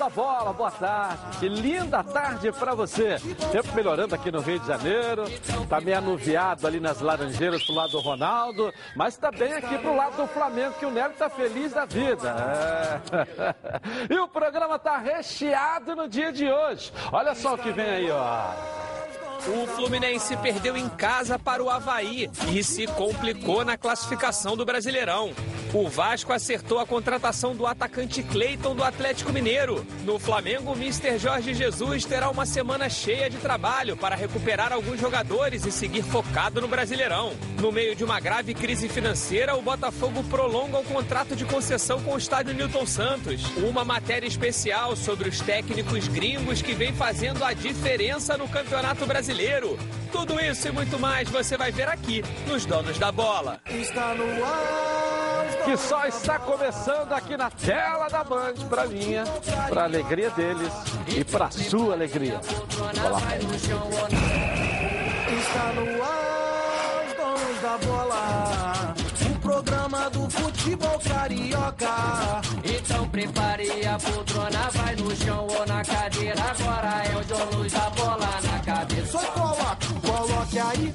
A bola, boa tarde. Que linda tarde para você. Tempo melhorando aqui no Rio de Janeiro. Tá meio anuviado ali nas Laranjeiras pro lado do Ronaldo, mas tá bem aqui pro lado do Flamengo, que o Nélio tá feliz da vida. É. E o programa tá recheado no dia de hoje. Olha só o que vem aí, ó. O Fluminense perdeu em casa para o Havaí e se complicou na classificação do Brasileirão. O Vasco acertou a contratação do atacante Cleiton do Atlético Mineiro. No Flamengo, o Mister Jorge Jesus terá uma semana cheia de trabalho para recuperar alguns jogadores e seguir focado no Brasileirão. No meio de uma grave crise financeira, o Botafogo prolonga o contrato de concessão com o estádio Newton Santos. Uma matéria especial sobre os técnicos gringos que vem fazendo a diferença no Campeonato brasileiro. Tudo isso e muito mais você vai ver aqui nos Donos da Bola. Está no ar. Que só está começando aqui na tela da Band para minha, para alegria deles e para sua alegria. Olá. Está no ar, os Donos da Bola programa do futebol carioca. Então prepare a poltrona, vai no chão ou na cadeira. Agora é o Luz da bola na cabeça. Só coloque, coloque aí,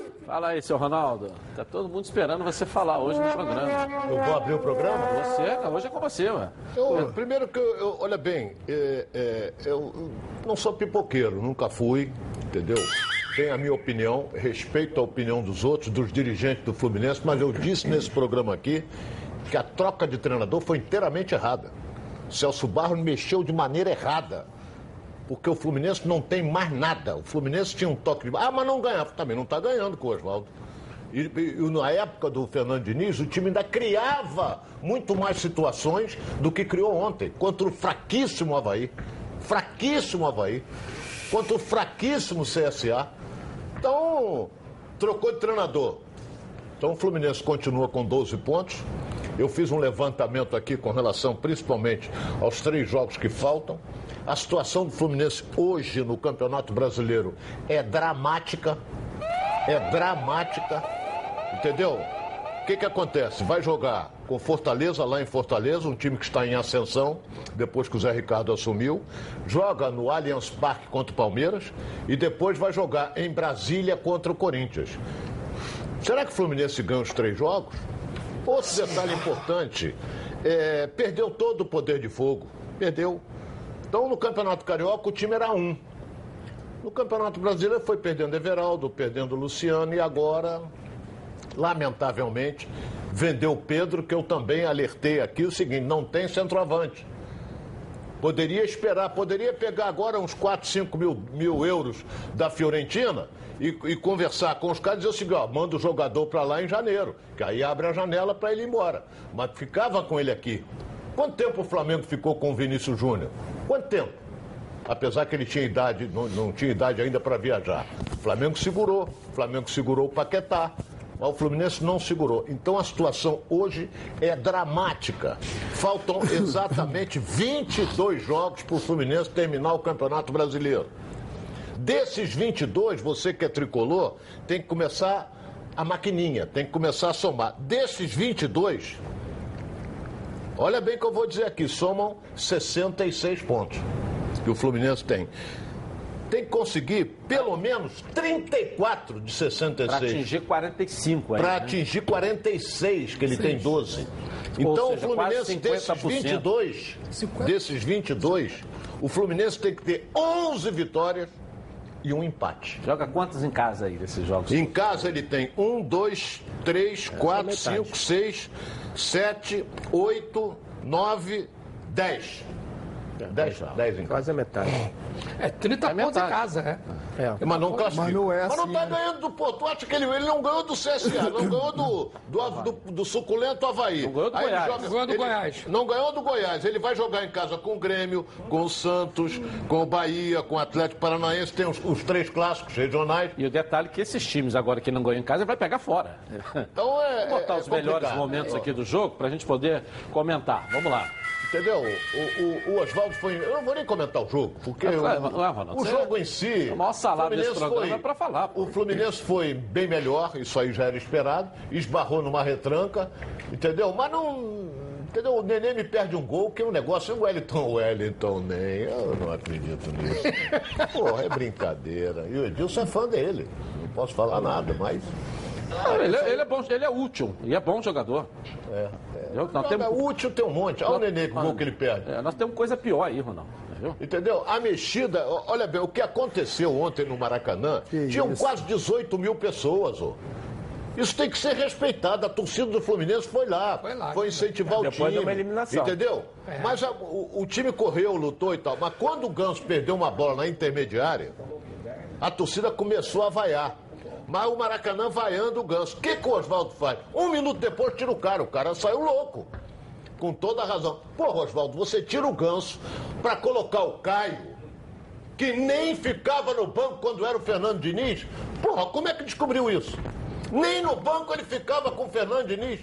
Fala aí, seu Ronaldo. Tá todo mundo esperando você falar hoje no programa. Eu vou abrir o programa? Você, hoje é com você, ué. Eu, primeiro que eu, eu olha bem, é, é, eu não sou pipoqueiro, nunca fui, entendeu? Tenho a minha opinião, respeito a opinião dos outros, dos dirigentes do Fluminense, mas eu disse nesse programa aqui que a troca de treinador foi inteiramente errada. Celso Barro mexeu de maneira errada porque o Fluminense não tem mais nada. O Fluminense tinha um toque de. Ah, mas não ganhava. Também não está ganhando com o Oswaldo. E, e, na época do Fernando Diniz, o time ainda criava muito mais situações do que criou ontem, contra o fraquíssimo Havaí. Fraquíssimo Havaí. Contra o fraquíssimo CSA. Então, trocou de treinador. Então o Fluminense continua com 12 pontos. Eu fiz um levantamento aqui com relação principalmente aos três jogos que faltam. A situação do Fluminense hoje no Campeonato Brasileiro é dramática. É dramática. Entendeu? O que, que acontece? Vai jogar com Fortaleza, lá em Fortaleza, um time que está em ascensão, depois que o Zé Ricardo assumiu. Joga no Allianz Parque contra o Palmeiras e depois vai jogar em Brasília contra o Corinthians. Será que o Fluminense ganha os três jogos? Outro detalhe importante: é, perdeu todo o poder de fogo. Perdeu. Então, no Campeonato Carioca, o time era um. No Campeonato Brasileiro, foi perdendo Everaldo, perdendo Luciano e agora, lamentavelmente, vendeu Pedro, que eu também alertei aqui o seguinte: não tem centroavante. Poderia esperar, poderia pegar agora uns 4, 5 mil, mil euros da Fiorentina e, e, conversar com os caras e dizer o seguinte: ó, manda o jogador para lá em janeiro, que aí abre a janela para ele ir embora. Mas ficava com ele aqui. Quanto tempo o Flamengo ficou com o Vinícius Júnior? Quanto tempo? Apesar que ele tinha idade, não, não tinha idade ainda para viajar. O Flamengo segurou, o Flamengo segurou o Paquetá, mas o Fluminense não segurou. Então a situação hoje é dramática. Faltam exatamente 22 jogos para o Fluminense terminar o Campeonato Brasileiro. Desses 22, você que é tricolor, tem que começar a maquininha, tem que começar a somar. Desses 22, Olha bem que eu vou dizer aqui, somam 66 pontos que o Fluminense tem. Tem que conseguir pelo menos 34 de 66. Para atingir 45, Para né? atingir 46, que ele Sim. tem 12. Então seja, o Fluminense, desses 22, 50. desses 22, o Fluminense tem que ter 11 vitórias e um empate. Joga quantos em casa aí desses jogos? Em casa ele tem 1, 2, 3, 4, 5, 6, 7, 8, 9, 10. 10, 10 em casa. Quase a metade. É, 30 é pontos em casa, é. é. Mas não classifica. Mas não, é assim, mas não tá né? ganhando do pô. Tu acha que ele, ele não ganhou do CSA, não ganhou do, do, do, do suculento Havaí. Não ganhou do Aí Goiás. Joga, ganhou do ele, Goiás. Não ganhou do Goiás. Ele vai jogar em casa com o Grêmio, com o Santos, com o Bahia, com o Atlético Paranaense. Tem os, os três clássicos regionais. E o detalhe é que esses times agora que não ganham em casa, ele vai pegar fora. Então é. Vou botar é, os melhores momentos aqui do jogo para a gente poder comentar. Vamos lá. Entendeu? O, o, o Oswaldo foi. Eu não vou nem comentar o jogo, porque É, o, é, Ronaldo, o jogo em si. o maior salário desse Fluminense programa é pra falar, pô. O Fluminense foi bem melhor, isso aí já era esperado, esbarrou numa retranca, entendeu? Mas não. Entendeu? O Nenê me perde um gol, que é um negócio. O Wellington, o Wellington nem. Eu não acredito nisso. Porra, é brincadeira. E o Edilson é fã dele. Não posso falar nada, mas. Ele, ele é bom, ele é útil e é bom jogador. É, Entendeu? Nós temos, útil tem um monte. Olha o Nenê, que gol que ele perde. é, nós temos coisa pior aí, Ronaldo. Entendeu? Entendeu? A mexida, olha bem, o que aconteceu ontem no Maracanã, tinham quase 18 mil pessoas, ó. Isso tem que ser respeitado. A torcida do Fluminense foi lá, Foi lá. incentivar o Depois time. de uma eliminação. Entendeu? Mas a- o, o time correu, lutou e tal. Mas quando o Ganso perdeu uma bola na intermediária, a torcida começou a vaiar. Mas o Maracanã vaiando o Ganso. O que, que o Oswaldo faz? Um minuto depois tira o cara. O cara saiu louco. Com toda a razão. Pô, Oswaldo, você tira o Ganso para colocar o Caio, que nem ficava no banco quando era o Fernando Diniz. Porra, como é que descobriu isso? Nem no banco ele ficava com o Fernando Diniz.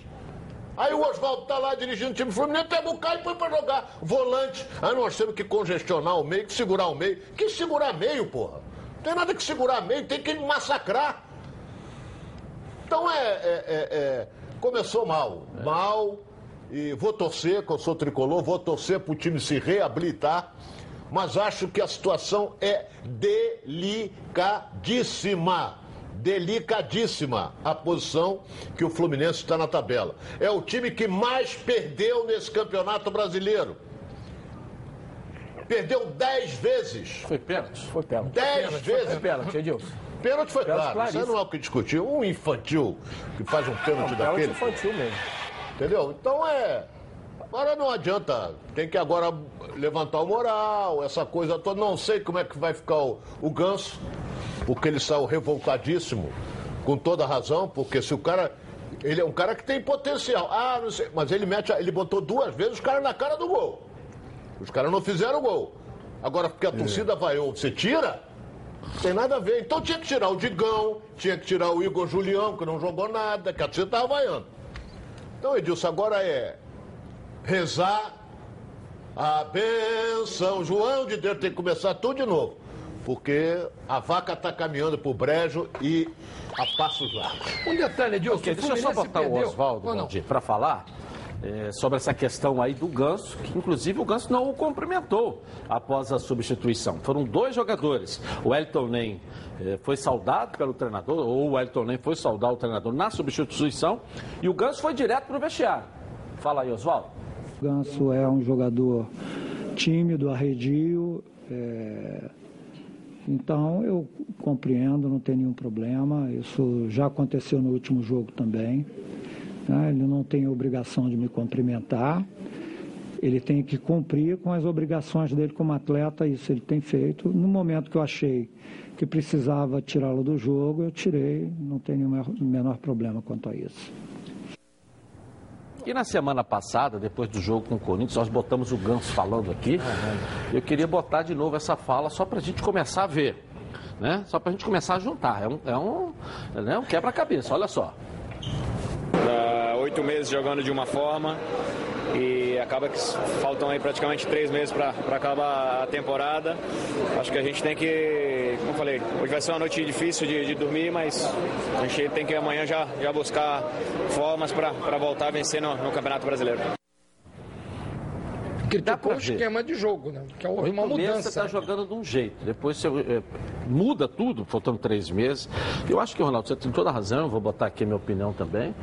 Aí o Oswaldo tá lá dirigindo o time Fluminense, pega o Caio e põe pra jogar. Volante. Aí nós temos que congestionar o meio, que segurar o meio. Que segurar meio, porra? Não tem nada que segurar meio, tem que massacrar. Então é, é- é- é- começou mal, mal e vou torcer, que eu sou tricolor, vou torcer para o time se reabilitar, mas acho que a situação é delicadíssima. Delicadíssima a posição que o Fluminense está na tabela. É o time que mais perdeu nesse campeonato brasileiro. Perdeu 10 vezes. Foi pênalti. Foi pênalti. 10 vezes. Foi pênalti, Edilson. Pênalti foi Pênalti claro, isso não é o que discutir. Um infantil que faz um pênalti Pênalti daquele, infantil mesmo. entendeu? Então é. Agora não adianta, tem que agora levantar o moral, essa coisa toda. Não sei como é que vai ficar o, o ganso, porque ele saiu revoltadíssimo, com toda razão, porque se o cara. Ele é um cara que tem potencial. Ah, não sei. Mas ele mete. Ele botou duas vezes os caras na cara do gol. Os caras não fizeram gol. Agora, porque a torcida vaiou, você tira? Não tem nada a ver. Então tinha que tirar o Digão, tinha que tirar o Igor Julião, que não jogou nada, que a torcida estava vaiando. Então, Edilson, agora é rezar a benção. João de Deus tem que começar tudo de novo. Porque a vaca está caminhando pro brejo e a passos largos. Um detalhe, Edilson. Ok, o deixa eu só botar o perdeu- Oswaldo, não? Valdir, para falar eh, sobre essa questão aí do Ganso, que inclusive o Ganso não o cumprimentou após a substituição. Foram dois jogadores. O Elton Nem eh, foi saudado pelo treinador, ou o Elton Nem foi saudar o treinador na substituição, e o Ganso foi direto para o vestiário. Fala aí, Oswaldo. O Ganso é um jogador tímido, arredio. é, Então eu compreendo, não tem nenhum problema. Isso já aconteceu no último jogo também. Né? Ele não tem obrigação de me cumprimentar. Ele tem que cumprir com as obrigações dele como atleta, isso ele tem feito. No momento que eu achei que precisava tirá-lo do jogo, eu tirei, não tem nenhum menor problema quanto a isso. E na semana passada, depois do jogo com o Corinthians, nós botamos o Ganso falando aqui. Eu queria botar de novo essa fala só para a gente começar a ver. Né? Só para a gente começar a juntar. É um, é um, né? um quebra-cabeça, olha só. Oito meses jogando de uma forma e acaba que faltam aí praticamente três meses para acabar a temporada. Acho que a gente tem que, como falei, hoje vai ser uma noite difícil de, de dormir, mas a gente tem que amanhã já, já buscar formas para voltar a vencer no, no Campeonato Brasileiro. Criticou o esquema de jogo, né? Que houve uma No começo mudança. você está jogando de um jeito, depois você eh, muda tudo, faltando três meses. Eu acho que, Ronaldo, você tem toda a razão, eu vou botar aqui a minha opinião também.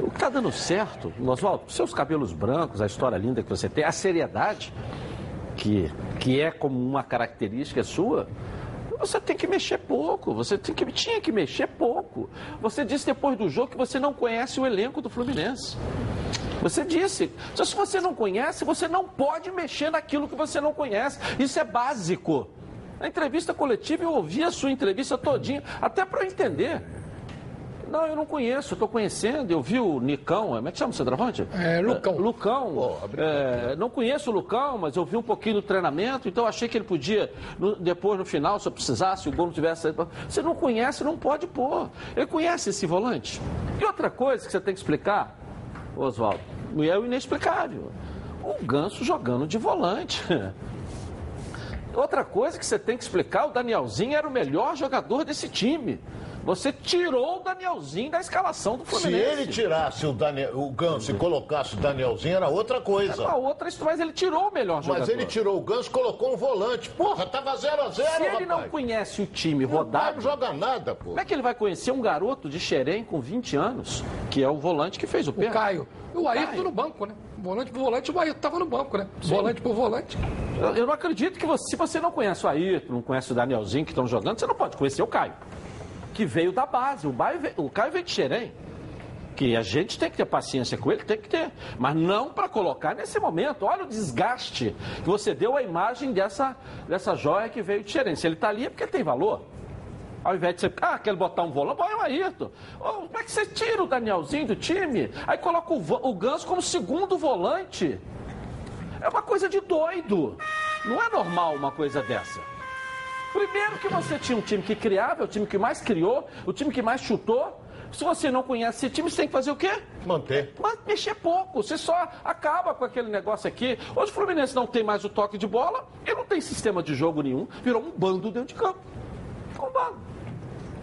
O que está dando certo, Oswaldo, seus cabelos brancos, a história linda que você tem, a seriedade, que, que é como uma característica sua, você tem que mexer pouco, você tem que, tinha que mexer pouco. Você disse depois do jogo que você não conhece o elenco do Fluminense. Você disse. Só se você não conhece, você não pode mexer naquilo que você não conhece. Isso é básico. Na entrevista coletiva, eu ouvi a sua entrevista todinha, até para eu entender. Não, eu não conheço, estou conhecendo. Eu vi o Nicão, como é que chama o centroavante? É, Lucão. É, Lucão. É, não conheço o Lucão, mas eu vi um pouquinho do treinamento, então achei que ele podia, no- depois no final, se eu precisasse, o gol não tivesse Você não conhece, não pode pôr. Ele conhece esse volante. E outra coisa que você tem que explicar, Oswaldo, é o inexplicável. o Ganso jogando de volante. Outra coisa que você tem que explicar, o Danielzinho era o melhor jogador desse time. Você tirou o Danielzinho da escalação do Se Fluminense. ele tirasse o, Daniel, o Ganso e colocasse o Danielzinho, era outra coisa. Uma outra, mas ele tirou o melhor jogador. Mas ele tirou o Ganso e colocou um volante. Porra, tava 0 a 0 Se ele não conhece o time Não rodado, jogar nada, pô. como é que ele vai conhecer um garoto de Xerém com 20 anos, que é o volante que fez o O pênalti? Caio. E o Ayrton Caio. no banco, né? Volante por volante, o Ayrton tava no banco, né? Volante por volante. Eu, eu não acredito que você, se você não conhece o Ayrton, não conhece o Danielzinho que estão jogando, você não pode conhecer o Caio, que veio da base. O, o Caio veio de Xerém. Que a gente tem que ter paciência com ele, tem que ter. Mas não para colocar nesse momento. Olha o desgaste que você deu à imagem dessa, dessa joia que veio de Xerém. Se ele está ali é porque tem valor. Ao invés de você, ah, quer botar um volante, põe o Ayrton. Ô, como é que você tira o Danielzinho do time? Aí coloca o, o Ganso como segundo volante. É uma coisa de doido. Não é normal uma coisa dessa. Primeiro que você tinha um time que criava, é o time que mais criou, o time que mais chutou. Se você não conhece esse time, você tem que fazer o quê? Manter. Mas mexer pouco, você só acaba com aquele negócio aqui. Hoje o Fluminense não tem mais o toque de bola e não tem sistema de jogo nenhum. Virou um bando dentro de campo. Ficou um bando.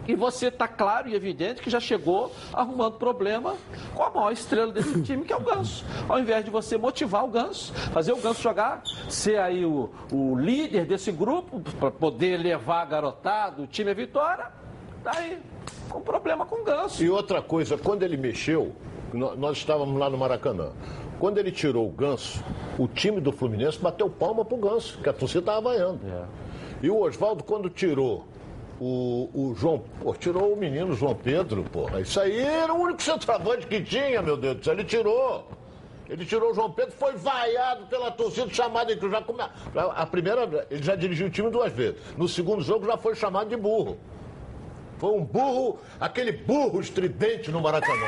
E você está claro e evidente que já chegou arrumando problema com a maior estrela desse time, que é o Ganso. Ao invés de você motivar o Ganso, fazer o Ganso jogar, ser aí o, o líder desse grupo, para poder levar a garotada, o time à vitória, tá aí com problema com o Ganso. E outra coisa, quando ele mexeu, nó- nós estávamos lá no Maracanã. Quando ele tirou o Ganso, o time do Fluminense bateu palma pro Ganso, que a torcida estava vaiando. E o Oswaldo, quando tirou o, o João. Pô, tirou o menino João Pedro, porra. Isso aí era o único centroavante que tinha, meu Deus do céu. Ele tirou. Ele tirou o João Pedro, foi vaiado pela torcida, chamado de já come... A primeira, ele já dirigiu o time duas vezes. No segundo jogo já foi chamado de burro. Foi um burro, aquele burro estridente no Maracanã.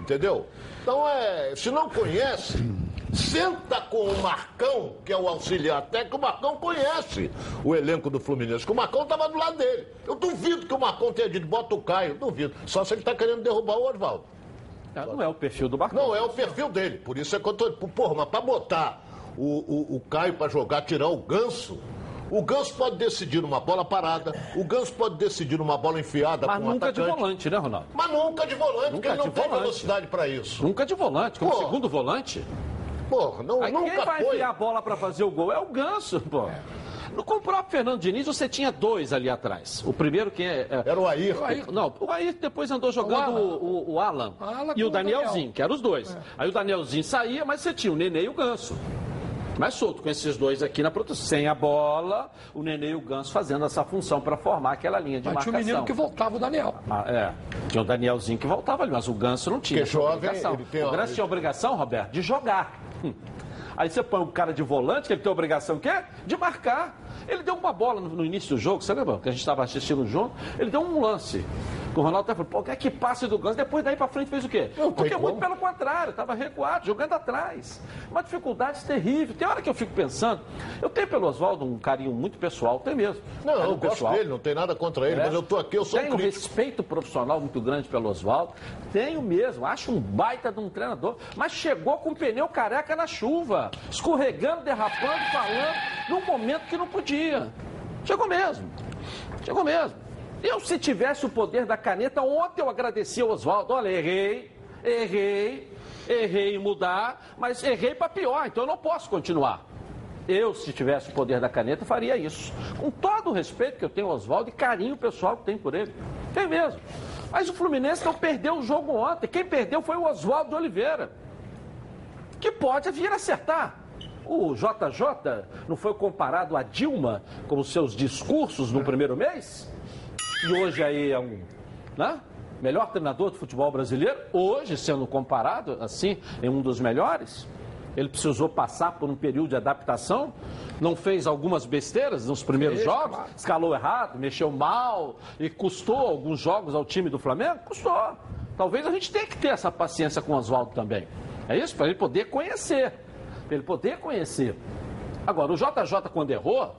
Entendeu? Então é, se não conhece, senta com o Marcão, que é o auxiliar técnico, o Marcão conhece o elenco do Fluminense, que o Marcão estava do lado dele. Eu duvido que o Marcão tenha dito, bota o Caio, duvido. Só se ele está querendo derrubar o Oswaldo. Não é o perfil do Marcão. Não, é o perfil dele. Por isso é que eu tô. Porra, mas pra botar o, o, o Caio pra jogar, tirar o ganso. O Ganso pode decidir numa bola parada, o Ganso pode decidir numa bola enfiada Mas com um nunca de atacante. volante, né, Ronaldo? Mas nunca de volante, porque Nunca ele não de tem volante. velocidade pra isso. Nunca de volante, como Pô. segundo volante. Porra, não, Aí quem nunca vai foi. enfiar a bola para fazer o gol é o Ganso, pô. No- Com o próprio Fernando Diniz, você tinha dois ali atrás. O primeiro que é. é- Era o Ayrton. Ayrton. Não, o Ayrton depois andou jogando Alan. o, o- o Alan. Alan e o o Danielzinho, Daniel. que eram os dois. Aí o Danielzinho saía, mas você tinha o Nenê e o Ganso. Mais solto com esses dois aqui na proteção. Sem a bola, o Nenê e o Ganso fazendo essa função para formar aquela linha de Mas tinha o marcação. menino que voltava, o Daniel. Ah, é. Tinha o Danielzinho que voltava ali, mas o Ganso não tinha. Porque essa jovem, obrigação. ele tem o Ganso tinha a obrigação, Roberto, de jogar. Hum. Aí você põe o cara de volante, que ele tem a obrigação que é de marcar. Ele deu uma bola no, no início do jogo, você lembra? Que a gente estava assistindo junto. Ele deu um lance. O Ronaldo até falou, pô, que é que passe do Ganso? Depois daí pra frente fez o quê? Não Porque como. muito pelo contrário, estava recuado, jogando atrás. Uma dificuldade terrível. Tem hora que eu fico pensando, eu tenho pelo Oswaldo um carinho muito pessoal, tem mesmo. Não, eu gosto dele, não tem nada contra ele, É. mas eu tô aqui, eu sou Tenho um crítico. respeito profissional muito grande pelo Oswaldo. Tenho mesmo. Acho um baita de um treinador. Mas chegou com o pneu careca na chuva. Escorregando, derrapando, falando. Num momento que não podia. Chegou mesmo. Chegou mesmo. Eu, se tivesse o poder da caneta, ontem eu agradeci ao Oswaldo. Olha, errei, errei, errei em mudar, mas errei para pior, então eu não posso continuar. Eu, se tivesse o poder da caneta, faria isso. Com todo o respeito que eu tenho ao Oswaldo e carinho pessoal que tenho por ele. Tem mesmo. Mas o Fluminense não perdeu o jogo ontem. Quem perdeu foi o Oswaldo Oliveira. Que pode vir acertar. O JJ não foi comparado a Dilma com os seus discursos no primeiro mês? E hoje aí é um né? melhor treinador do futebol brasileiro, hoje sendo comparado assim em um dos melhores. Ele precisou passar por um período de adaptação, não fez algumas besteiras nos primeiros jogos, claro. escalou errado, mexeu mal e custou alguns jogos ao time do Flamengo? Custou. Talvez a gente tenha que ter essa paciência com o Oswaldo também. É isso? Para ele poder conhecer. Para ele poder conhecer. Agora, o JJ, quando errou,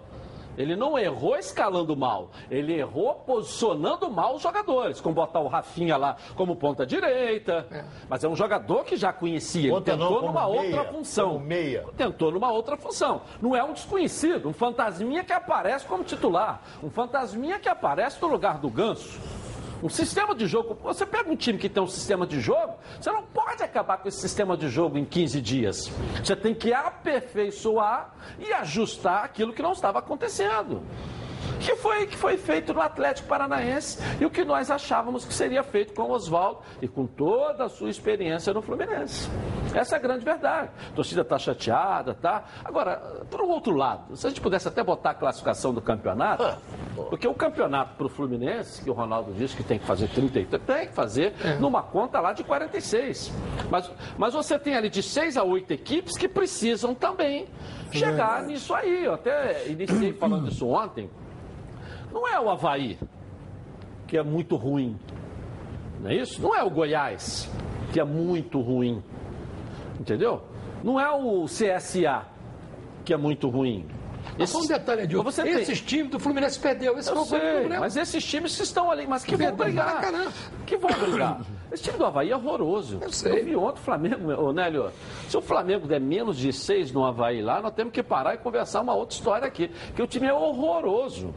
Ele não errou escalando mal, ele errou posicionando mal os jogadores, como botar o Rafinha lá como ponta direita. É. Mas é um jogador que já conhecia, ele tentou não, numa meia, outra função. Meia. Tentou numa outra função. Não é um desconhecido, um fantasminha que aparece como titular, um fantasminha que aparece no lugar do Ganso. Um sistema de jogo, você pega um time que tem um sistema de jogo, você não pode acabar com esse sistema de jogo em 15 dias. Você tem que aperfeiçoar e ajustar aquilo que não estava acontecendo que foi, que foi feito no Atlético Paranaense e o que nós achávamos que seria feito com o Oswaldo e com toda a sua experiência no Fluminense. Essa é a grande verdade. A torcida está chateada, tá? Agora, por um outro lado, se a gente pudesse até botar a classificação do campeonato, ah, porque o campeonato para o Fluminense, que o Ronaldo disse que tem que fazer 33, tem que fazer é. numa conta lá de 46. Mas, mas você tem ali de 6 a 8 equipes que precisam também chegar é. nisso aí. Eu até iniciei falando isso ontem. Não é o Havaí, que é muito ruim. Não é isso? Não é o Goiás, que é muito ruim. Entendeu? Não é o CSA, que é muito ruim. Esse... Só um detalhe, Edil. Você esses tem... times do Fluminense perdeu. Esse eu foi sei, o problema. Mas esses times que estão ali, mas que vão brigar. Que vão brigar. Esse time do Havaí é horroroso. Eu sei. Eu vi ontem o Flamengo, Nélio, se o Flamengo der menos de seis no Havaí lá, nós temos que parar e conversar uma outra história aqui. Que o time é horroroso.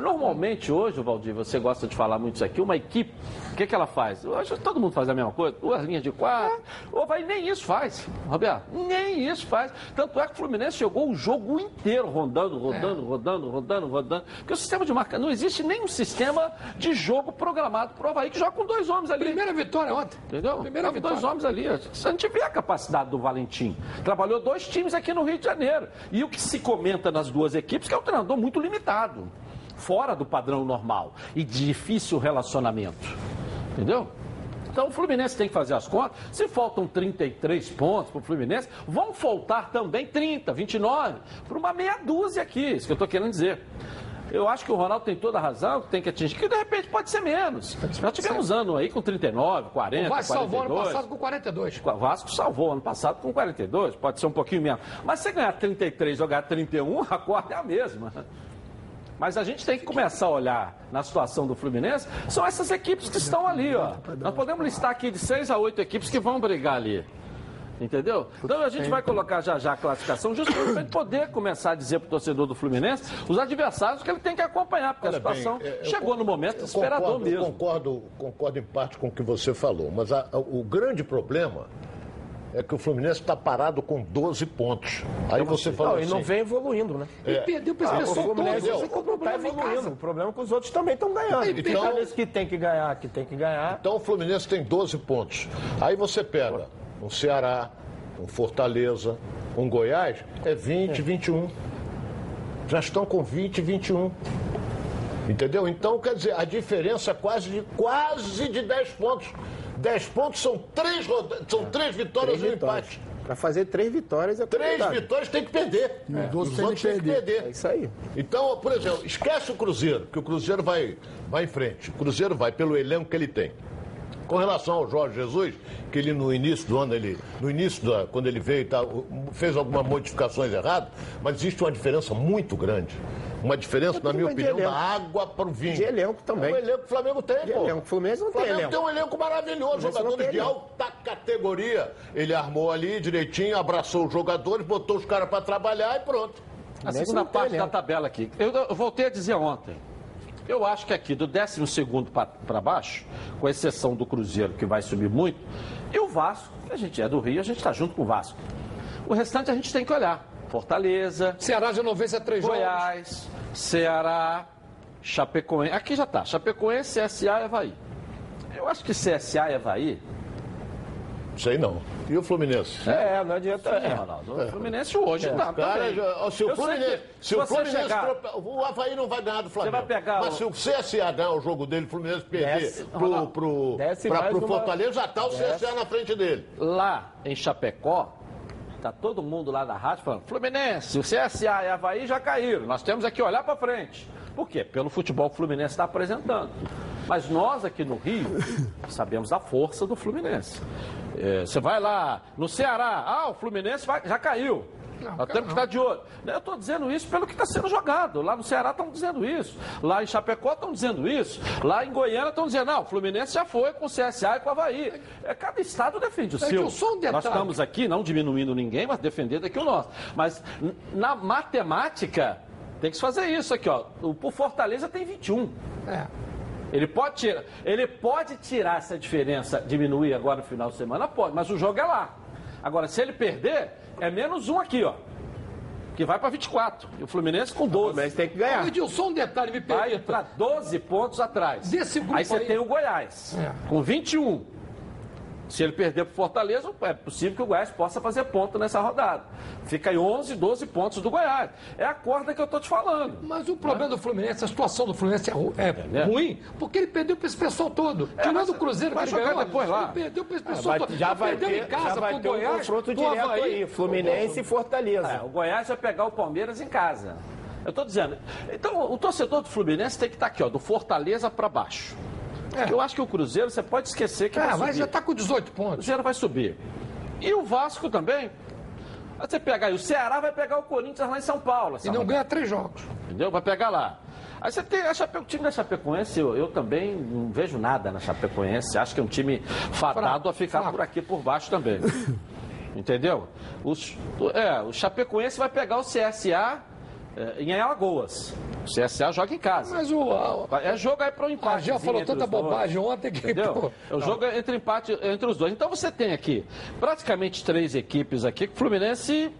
Normalmente hoje, Valdir, você gosta de falar muito isso aqui, uma equipe, o que, que ela faz? Hoje todo mundo faz a mesma coisa, duas linhas de quatro, ou vai, nem isso faz, Roberto, nem isso faz. Tanto é que o Fluminense jogou o jogo inteiro rodando, rodando, é. rodando, rodando, rodando. Porque o sistema de marca, não existe nenhum sistema de jogo programado para o Havaí que joga com dois homens ali. Primeira vitória ontem. Entendeu? Primeira com dois homens ali. A gente vê a capacidade do Valentim. Trabalhou dois times aqui no Rio de Janeiro. E o que se comenta nas duas equipes que é um treinador muito limitado fora do padrão normal e de difícil relacionamento. Entendeu? Então o Fluminense tem que fazer as contas. Se faltam 33 pontos para o Fluminense, vão faltar também 30, 29, por uma meia dúzia aqui, isso que eu estou querendo dizer. Eu acho que o Ronaldo tem toda a razão, que tem que atingir, que de repente pode ser menos. Nós tivemos ano aí com 39, 40, o Vasco 42. salvou ano passado com 42. O Vasco salvou ano passado com 42, pode ser um pouquinho menos. Mas se ganhar 33 ou ganhar 31, a corda é a mesma. Mas a gente tem que começar a olhar na situação do Fluminense, são essas equipes que estão ali, ó. Nós podemos listar aqui de seis a oito equipes que vão brigar ali. Entendeu? Então a gente vai colocar já já a classificação justamente para poder começar a dizer para o torcedor do Fluminense os adversários que ele tem que acompanhar, porque Olha a situação bem, é, chegou no momento desesperador concordo, mesmo. Concordo, concordo em parte com o que você falou, mas a, a, o grande problema é que o Fluminense está parado com 12 pontos. Aí então, você fala não, assim... E não vem evoluindo, né? É. E perdeu para esse ah, pessoal o Fluminense não está evoluindo. O problema é que os outros também estão ganhando. Então, então que tem que ganhar, que tem que ganhar. Então o Fluminense tem 12 pontos. Aí você pega um Ceará, um Fortaleza, um Goiás, é 20, é. 21. Já estão com 20, 21. Entendeu? Então, quer dizer, a diferença é quase de, quase de 10 pontos. 10 pontos são três, são é. três vitórias e um empate. Para fazer três vitórias é Três vitórias tem que perder. É. Os outros tem que perder. É isso aí. Então, por exemplo, esquece o Cruzeiro, que o Cruzeiro vai, vai em frente. O Cruzeiro vai pelo elenco que ele tem. Com relação ao Jorge Jesus, que ele no início do ano, ele, no início da, quando ele veio, tá, fez algumas modificações erradas, mas existe uma diferença muito grande. Uma diferença, na minha opinião, da água para o vinho. De elenco também. É o elenco que o Flamengo tem, de pô. Elenco. O Fluminense não Flamengo tem elenco. tem um elenco maravilhoso, jogadores de alta categoria. Ele armou ali direitinho, abraçou os jogadores, botou os caras para trabalhar e pronto. A segunda parte da tabela aqui. Eu, eu voltei a dizer ontem. Eu acho que aqui do 12 para baixo, com exceção do Cruzeiro, que vai subir muito, e o Vasco, que a gente é do Rio, a gente está junto com o Vasco. O restante a gente tem que olhar. Fortaleza. Ceará já não vence a três Goiás, jogos. Ceará, Chapecoense. Aqui já está. Chapecoense, CSA e Havaí. Eu acho que CSA e Havaí Sei não. E o Fluminense? É, não adianta. É, Ronaldo. O Fluminense hoje é. dá. Cara, já, se o Fluminense. Se o Fluminense. Chegar, o Havaí não vai ganhar do Flamengo. Você vai pegar Mas o... se o CSA ganhar o jogo dele, o Fluminense perder desce, pro, pro, pra, pro uma... Fortaleza, já tá o desce. CSA na frente dele. Lá em Chapecó, tá todo mundo lá da rádio falando: Fluminense, o CSA e Havaí já caíram. Nós temos aqui olhar para frente. Por quê? Pelo futebol que o Fluminense está apresentando. Mas nós aqui no Rio sabemos a força do Fluminense. É, você vai lá no Ceará, ah, o Fluminense vai, já caiu. Não, Nós temos que estar de olho. Eu estou dizendo isso pelo que está sendo jogado. Lá no Ceará estão dizendo isso. Lá em Chapecó estão dizendo isso. Lá em Goiânia estão dizendo, não, o Fluminense já foi com o CSA e com o Havaí. É, cada estado defende o é seu. Um Nós estamos aqui não diminuindo ninguém, mas defendendo aqui o nosso. Mas na matemática, tem que se fazer isso aqui, ó. O Fortaleza tem 21. É. Ele pode tirar, ele pode tirar essa diferença, diminuir agora no final de semana, pode, mas o jogo é lá. Agora, se ele perder, é menos um aqui, ó. Que vai para 24. E o Fluminense com 12. Mas tem que ganhar. Edilson, um detalhe, me permita. Vai para 12 pontos atrás. Desse grupo aí você aí... tem o Goiás, é. com 21. Se ele perder para o Fortaleza, é possível que o Goiás possa fazer ponto nessa rodada. Fica aí 11, 12 pontos do Goiás. É a corda que eu estou te falando. Mas o problema do Fluminense, a situação do Fluminense é, é ruim, porque ele perdeu para esse pessoal todo. É, Tirando o Cruzeiro, vai que ele ganhou, depois lá. ele perdeu para esse ah, pessoal todo. Já vai ter, em casa vai ter Goiás, um confronto direto Havaí, aí, Fluminense e Fortaleza. É, o Goiás vai pegar o Palmeiras em casa. Eu estou dizendo. Então, o torcedor do Fluminense tem que estar tá aqui, ó, do Fortaleza para baixo. É. Eu acho que o Cruzeiro, você pode esquecer que é, vai subir. mas já está com 18 pontos. O Cruzeiro vai subir. E o Vasco também. Você pega aí, o Ceará vai pegar o Corinthians lá em São Paulo. E não ganha três jogos. Entendeu? Vai pegar lá. Aí você tem a Chape... o time da Chapecoense, eu, eu, também não vejo nada na Chapecoense. Acho que é um time fadado a ficar Fraco. por aqui por baixo também. Entendeu? Os, é, o Chapecoense vai pegar o CSA é, em Alagoas. O CSA joga em casa. Mas o. É jogo aí para o empate. A já falou tanta bobagem dois. ontem que. Entendeu? É o jogo é entre empate entre os dois. Então você tem aqui praticamente três equipes aqui que o Fluminense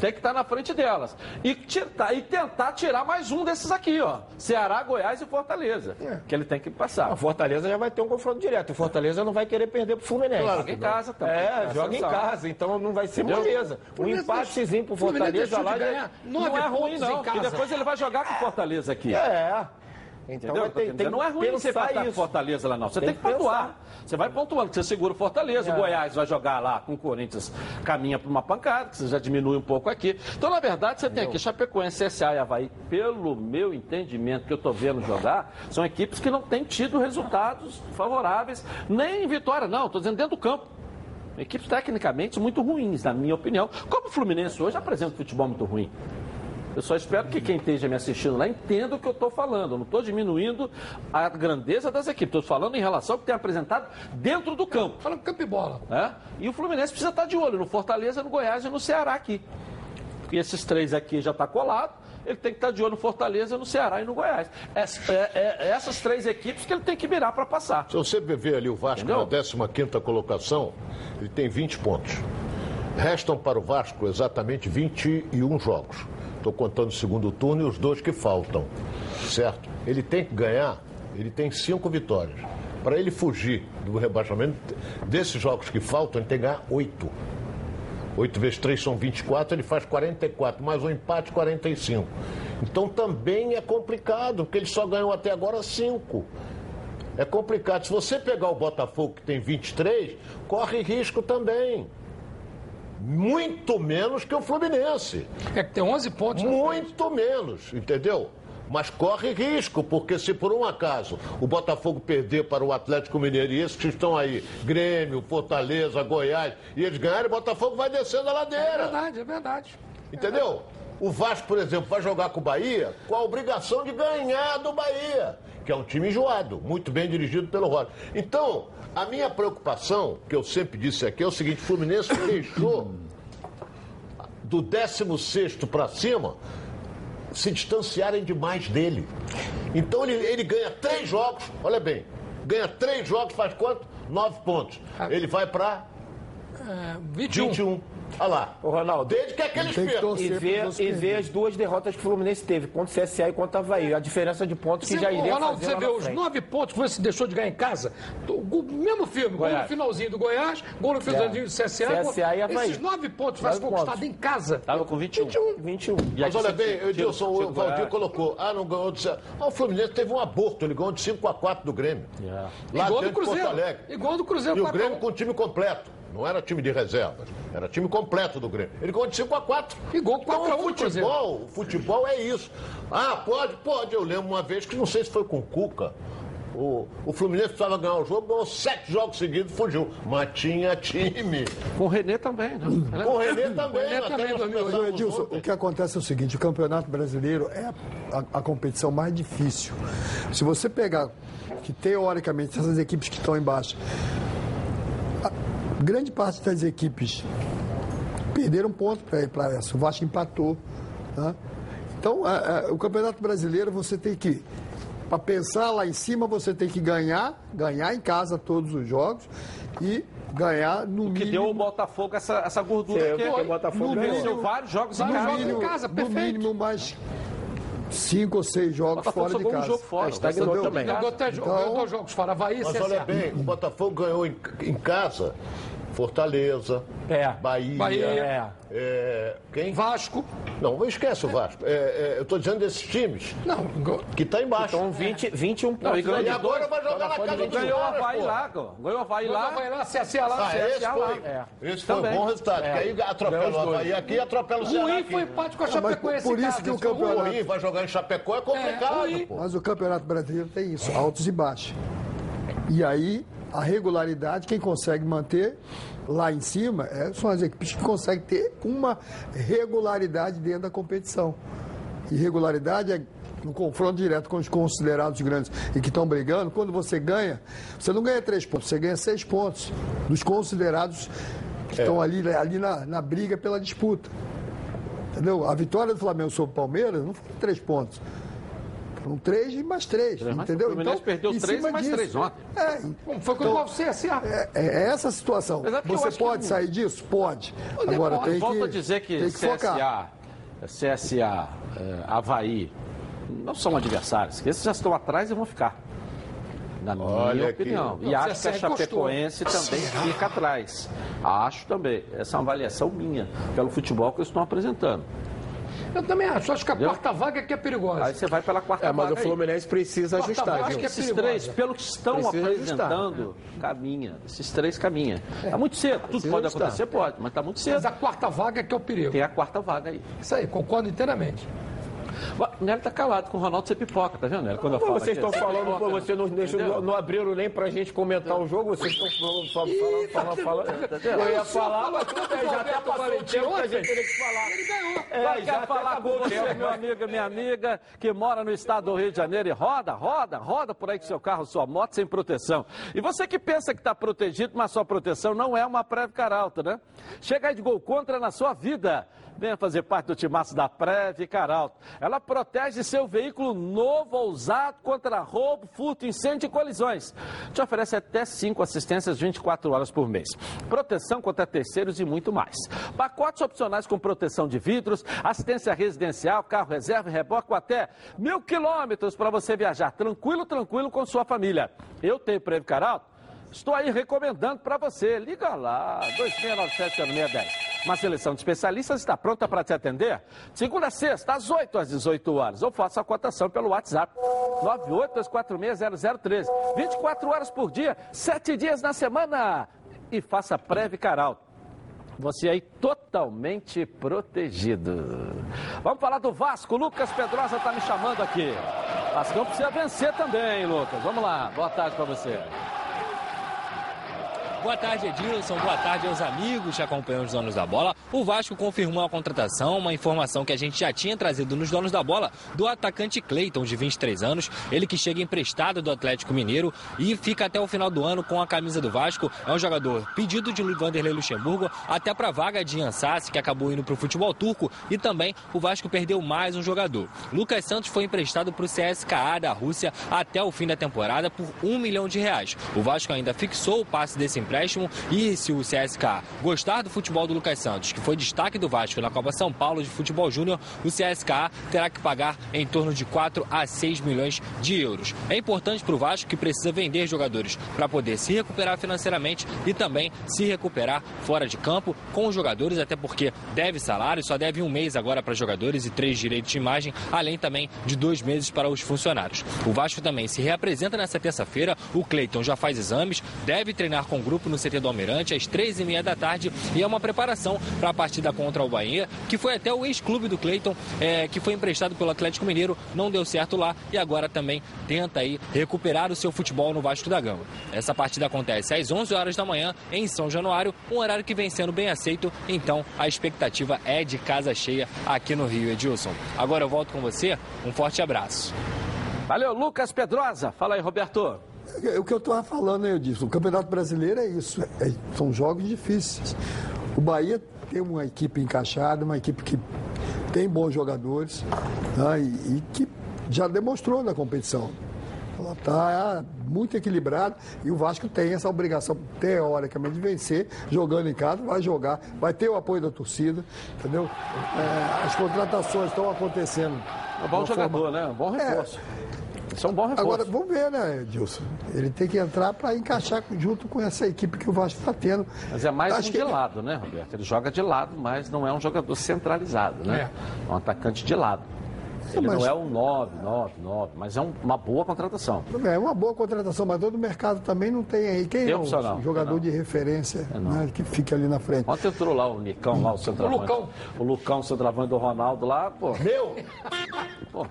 tem que estar na frente delas. E, tirar, e tentar tirar mais um desses aqui, ó. Ceará, Goiás e Fortaleza. É. Que ele tem que passar. A Fortaleza já vai ter um confronto direto. O Fortaleza não vai querer perder pro Fluminense. Claro, joga em casa também. É, joga em casa. Então não vai ser moleza. Um empatezinho pro Fortaleza lá. Não é ruim, não. E depois ele vai jogar com o Fortaleza aqui. É. Então tem, tem, não é ruim você empatar com Fortaleza lá, não. Você tem, tem que, que pontuar. Você vai pontuando, você segura o Fortaleza, é. o Goiás vai jogar lá com o Corinthians, caminha para uma pancada, que você já diminui um pouco aqui. Então, na verdade, você tem aqui Chapecoense, CSA e Havaí, pelo meu entendimento que eu estou vendo jogar, são equipes que não têm tido resultados favoráveis, nem em vitória, não, estou dizendo dentro do campo. Equipes tecnicamente muito ruins, na minha opinião. Como o Fluminense hoje apresenta um futebol muito ruim. Eu só espero que quem esteja me assistindo lá entenda o que eu estou falando. Eu não estou diminuindo a grandeza das equipes. Estou falando em relação ao que tem apresentado dentro do campo. Fala campo e bola. É? E o Fluminense precisa estar de olho no Fortaleza, no Goiás e no Ceará aqui. E esses três aqui já está colado. Ele tem que estar de olho no Fortaleza, no Ceará e no Goiás. É, é, é essas três equipes que ele tem que mirar para passar. Se você ver ali o Vasco Entendeu? na 15 colocação, ele tem 20 pontos. Restam para o Vasco exatamente 21 jogos. Estou contando o segundo turno e os dois que faltam, certo? Ele tem que ganhar, ele tem cinco vitórias. Para ele fugir do rebaixamento, desses jogos que faltam, ele tem que ganhar oito. 8 vezes 3 são 24, ele faz 44, mais um empate, 45. Então também é complicado, porque ele só ganhou até agora 5. É complicado. Se você pegar o Botafogo, que tem 23, corre risco também muito menos que o Fluminense. É que tem 11 pontos. Muito menos, entendeu? Mas corre risco, porque se por um acaso o Botafogo perder para o Atlético Mineiro e esses que estão aí, Grêmio, Fortaleza, Goiás, e eles ganharem, o Botafogo vai descendo a ladeira. É verdade, é verdade. Entendeu? O Vasco, por exemplo, vai jogar com o Bahia com a obrigação de ganhar do Bahia, que é um time enjoado, muito bem dirigido pelo Roger. Então, a minha preocupação, que eu sempre disse aqui, é o seguinte: o Fluminense deixou do 16 para cima se distanciarem demais dele. Então ele, ele ganha três jogos, olha bem, ganha três jogos, faz quanto? Nove pontos. Ah. Ele vai para é, 21. 21. Olha lá. O Ronaldo. Desde que aqueles percam. E ver, e ver as duas derrotas que o Fluminense teve, contra o CSA e contra o Havaí. A diferença de pontos que você, já iria Ronaldo, fazer você vê os nove pontos que você deixou de ganhar em casa. O mesmo filme, Goiás. gol no finalzinho do Goiás, gol no finalzinho do CSA. CSA e Havaí. Esses nove pontos faz conquistado em casa. Tava com 21. 21. 21. Mas olha bem, Edilson, o Valdir colocou. Ah, não ganhou de. Ah, o Fluminense teve um aborto, ele ganhou de 5 a 4 do Grêmio. Yeah. Lá igual do Cruzeiro. Igual do Cruzeiro. E o Grêmio com o time completo. Não era time de reservas, era time completo do Grêmio. Ele ganhou de 5 a 4. E gol 4 então, a 1 futebol, futebol é isso. Ah, pode, pode. Eu lembro uma vez que não sei se foi com o Cuca O, o Fluminense precisava ganhar o jogo, ganhou sete jogos seguidos, fugiu. Mas tinha time. Com o Renê também, né? Com o Renê também. Renê também, dormiu. pensamos Edilson, ontem. o que acontece é o seguinte: o Campeonato Brasileiro é a, a competição mais difícil. Se você pegar, que teoricamente essas equipes que estão embaixo, grande parte das equipes perderam ponto para ir para essa. O Vasco empatou. né? Então, é, é, o Campeonato Brasileiro você tem que. Para pensar lá em cima, você tem que ganhar, ganhar em casa todos os jogos e ganhar no Que mínimo. deu ao Botafogo essa, essa gordura. É, porque porque o Botafogo no ganhou. venceu vários jogos em Vários casa. jogos em casa, no perfeito. mínimo mais cinco ou seis O jogos Botafogo fora de jogou um casa. jogo fora. É, estagnou Entendeu? também. Ganhou dois, Então- ganhou dois jogos fora, Havaí Mas olha bem, o Botafogo ganhou em, em casa Fortaleza, É. Bahia, Bahia. É. é, quem? Vasco. Não, esquece o Vasco. É, é, eu estou dizendo desses times Não, que está embaixo. Então, 20, 21 Não, pontos. e ganhou e de agora dois. vai jogar na casa dos Ganhou o Havaí lá. Ganhou o Havaí lá. lá. Vai lá, CSA lá. Ah, esse foi, lá. É. esse foi um bom resultado. É. Aí atropela Ganhou o. Havaí aqui e atropela o Ceará Ruim foi empate com a Chapecoense. por isso que o ruim. campeonato- Ruim, vai jogar em Chapecó é complicado. Mas o Campeonato Brasileiro tem isso, altos e baixos. E aí, a regularidade, quem consegue manter lá em cima é, são as equipes que conseguem ter uma regularidade dentro da competição. E regularidade é no confronto direto com os considerados grandes e que estão brigando, quando você ganha, você não ganha três pontos, você ganha seis pontos dos considerados que estão ali, ali na, na briga pela disputa. Entendeu? A vitória do Flamengo sobre o Palmeiras não foram três pontos. Foram três e mais três. Entendeu? o Fluminense Então, perdeu em três cima e mais disso- três ontem. É, Foi com então, o CSA. é, é essa a situação. É eu Você que pode não- sair disso? Pode. Agora tem Volto que, a dizer que, tem que focar. CSA, CSA, eh, Havaí, não são adversários. que Esses já estão atrás e vão ficar. Na minha Olha aqui. opinião. E Não, acho que CSA a Chapecoense também fica atrás. Acho também. Essa é uma avaliação minha, pelo futebol que eles estão apresentando. Eu também acho. Acho que a quarta vaga é que é perigosa. Aí você vai pela quarta É, mas vaga o Fluminense precisa Quarta ajustar, vaga viu? que é Esses perigosa. três, pelo que estão Precisa ajustar. apresentando, caminha. Esses três caminham. Está muito cedo. Tudo pode ajustar. acontecer? Pode, mas está muito Mas cedo. a quarta vaga é que é o perigo. Tem a quarta vaga aí. Isso aí, concordo inteiramente. O Nelly tá calado com o Ronaldo você pipoca, tá vendo, Nelly? Quando eu falo vocês estão você falando, pipoca, vocês não, entendeu? não, não abriram nem pra gente comentar o jogo, vocês estão falando, falando, falando, falando, Entendeu? Eu ia falar, mas já até passou o tempo que a gente teria que falar. Ele ganhou. É, já até falar com você, meu amigo, minha amiga, que mora no estado do Rio de Janeiro e roda, roda, roda por aí com seu carro, sua moto sem proteção. E você que pensa que está protegido, mas sua proteção não é uma Preve Caralto, né? Chega aí de gol contra na sua vida. Venha fazer parte do timaço da Preve Caralto. Ela protege seu veículo novo ou usado contra roubo, furto, incêndio e colisões. Te oferece até cinco assistências 24 horas por mês. Proteção contra terceiros e muito mais. Pacotes opcionais com proteção de vidros, assistência residencial, carro reserva e reboque com até mil quilômetros para você viajar tranquilo, tranquilo com sua família. Eu tenho Preve Caralto. Estou aí recomendando para você. Liga lá, 2697-0610. Uma seleção de especialistas está pronta para te atender. Segunda a sexta, às 8 às 18 horas. Ou faça a cotação pelo WhatsApp. 982460013. 24 horas por dia, 7 dias na semana. E faça Preve Caralto. Você aí totalmente protegido. Vamos falar do Vasco. Lucas Pedrosa está me chamando aqui. Vascão precisa vencer também, Lucas. Vamos lá. Boa tarde para você. Boa tarde, Edilson. Boa tarde aos amigos que acompanham os donos da bola. O Vasco confirmou a contratação, uma informação que a gente já tinha trazido nos donos da bola, do atacante Cleiton, de 23 anos. Ele que chega emprestado do Atlético Mineiro e fica até o final do ano com a camisa do Vasco. É um jogador pedido de Vanderlei Luxemburgo, até para a vaga de Ansassi, que acabou indo para o futebol turco. E também o Vasco perdeu mais um jogador. Lucas Santos foi emprestado para o CSKA da Rússia até o fim da temporada por um milhão de reais. O Vasco ainda fixou o passe desse empréstimo e se o CSK gostar do futebol do Lucas Santos, que foi destaque do Vasco na Copa São Paulo de Futebol Júnior, o CSK terá que pagar em torno de 4 a 6 milhões de euros. É importante para o Vasco que precisa vender jogadores para poder se recuperar financeiramente e também se recuperar fora de campo com os jogadores, até porque deve salário, só deve um mês agora para jogadores e três direitos de imagem, além também de dois meses para os funcionários. O Vasco também se reapresenta nessa terça-feira, o Cleiton já faz exames, deve treinar com o grupo grupo no CT do Almirante às três e meia da tarde e é uma preparação para a partida contra o Bahia, que foi até o ex-clube do Cleiton, é, que foi emprestado pelo Atlético Mineiro, não deu certo lá e agora também tenta aí recuperar o seu futebol no Vasco da Gama. Essa partida acontece às 11 horas da manhã em São Januário, um horário que vem sendo bem aceito, então a expectativa é de casa cheia aqui no Rio, Edilson. Agora eu volto com você, um forte abraço. Valeu, Lucas Pedrosa. Fala aí, Roberto. É o que eu estava falando, né, Edilson? O Campeonato Brasileiro é isso. É, são jogos difíceis. O Bahia tem uma equipe encaixada, uma equipe que tem bons jogadores né, e, e que já demonstrou na competição. Ela está muito equilibrada e o Vasco tem essa obrigação, teoricamente, de vencer, jogando em casa, vai jogar, vai ter o apoio da torcida, entendeu? É, as contratações estão acontecendo. É bom jogador, forma... né? Bom reforço. É, isso é um bom reforço. Agora, vamos ver, né, Edilson? Ele tem que entrar para encaixar junto com essa equipe que o Vasco está tendo. Mas é mais Acho um de ele... lado, né, Roberto? Ele joga de lado, mas não é um jogador centralizado, né? É, é um atacante de lado. Ele mas... não é um 9, 9, 9, mas é um, uma boa contratação. É uma boa contratação, mas todo mercado também não tem aí. Quem tem é o jogador de referência é né, que fica ali na frente? Ontem entrou lá o Nicão, lá o centroavante. O Lucão. O Lucão, o centroavante do Ronaldo lá, pô. Meu! Pô.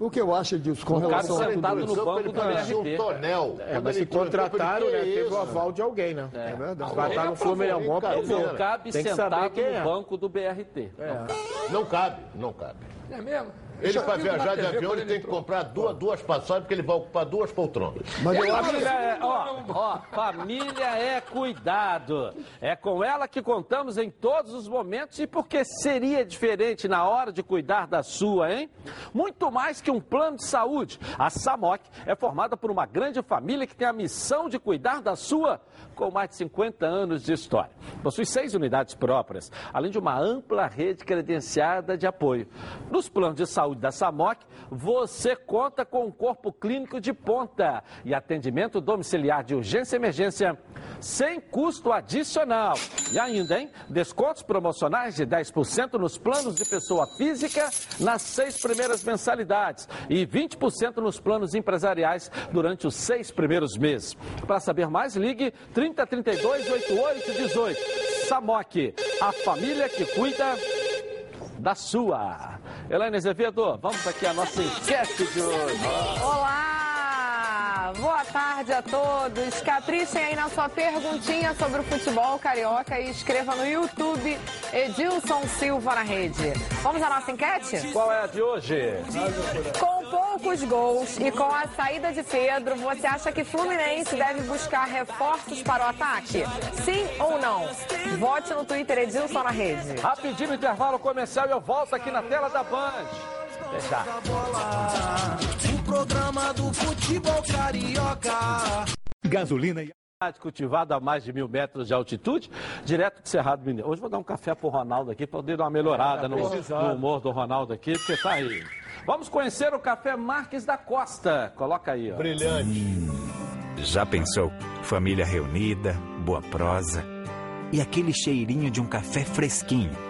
O que eu acho disso com o relação a tudo no banco do BRT. Um tonel. É, mas se contrataram, né, teve o aval de alguém, né? É, é verdade. Vai estar no Fluminense alguma Não cabe sentado no é. banco do BRT. É. Não cabe, não cabe. É mesmo? Ele, para viajar de avião, ele tem que comprar duas, duas passagens, porque ele vai ocupar duas poltronas. Mas eu família é, ó, ó, família é cuidado. É com ela que contamos em todos os momentos e porque seria diferente na hora de cuidar da sua, hein? Muito mais que um plano de saúde. A SAMOC é formada por uma grande família que tem a missão de cuidar da sua com mais de 50 anos de história. Possui seis unidades próprias, além de uma ampla rede credenciada de apoio. Nos planos de saúde da SAMOC, você conta com um corpo clínico de ponta e atendimento domiciliar de urgência e emergência sem custo adicional. E ainda, hein? Descontos promocionais de 10% nos planos de pessoa física nas seis primeiras mensalidades e 20% nos planos empresariais durante os seis primeiros meses. Para saber mais, ligue 3032 8818. SAMOC, a família que cuida da sua. Elaine Azevedo, vamos aqui a nossa enquete de hoje. Olá! Boa tarde a todos. Caprichem aí na sua perguntinha sobre o futebol carioca e escreva no YouTube Edilson Silva na rede. Vamos à nossa enquete? Qual é a de hoje? Com poucos gols e com a saída de Pedro, você acha que Fluminense deve buscar reforços para o ataque? Sim ou não? Vote no Twitter Edilson na rede. Rapidinho intervalo comercial e eu volto aqui na tela da Band. Já. O programa do futebol carioca. Gasolina e cultivado a mais de mil metros de altitude, direto de Cerrado Mineiro. Hoje vou dar um café pro Ronaldo aqui, para poder dar uma melhorada no, no humor do Ronaldo aqui, porque tá aí. Vamos conhecer o Café Marques da Costa. Coloca aí, ó. Brilhante. Hum, já pensou? Família reunida, boa prosa e aquele cheirinho de um café fresquinho.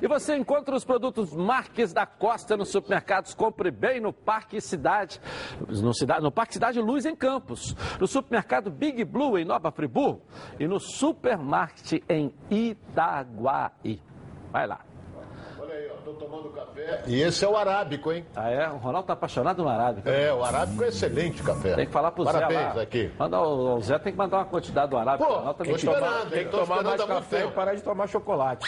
E você encontra os produtos Marques da Costa nos supermercados Compre Bem no Parque Cidade, no, Cidade, no Parque Cidade Luz em Campos, no supermercado Big Blue em Nova Friburgo e no supermarket em Itaguaí. Vai lá tomando café. E esse é o arábico, hein? Ah, é? O Ronaldo tá apaixonado no arábico. É, o arábico é excelente café. Tem que falar pro Parabéns Zé lá. aqui. Manda, o, o Zé tem que mandar uma quantidade do arábico. Pô, tem que tomar, tem que tomar mais café e parar de tomar chocolate.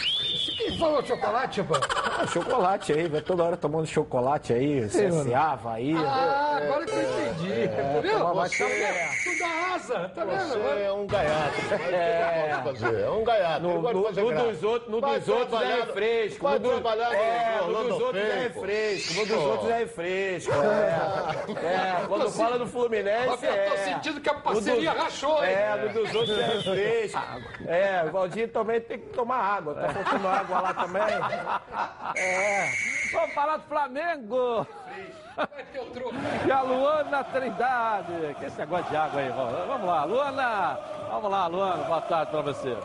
Quem falou chocolate, pô? Ah, chocolate aí, vai toda hora tomando chocolate aí, CSA, Havaí. Ah, agora que eu entendi. É, tá vendo? tomava Você café. tu dá asa, tá vendo? Você é um gaiato. Fazer? É um gaiato. No, no, no dos outros, no Vai dos outros é refresco. Vai no trabalhar no- é, no dos outros é refresco. No dos outros é refresco. É, é quando fala do Fluminense. Eu tô é. sentindo que a parceria rachou, hein? É, no dos outros é refresco. É, o Valdir também tem que tomar água. Tá faltando água lá também. É. Vamos falar do Flamengo. E a Luana Trindade. Que esse negócio de água aí, vamos vamos lá, Luana. Vamos lá, Luana, boa tarde pra você.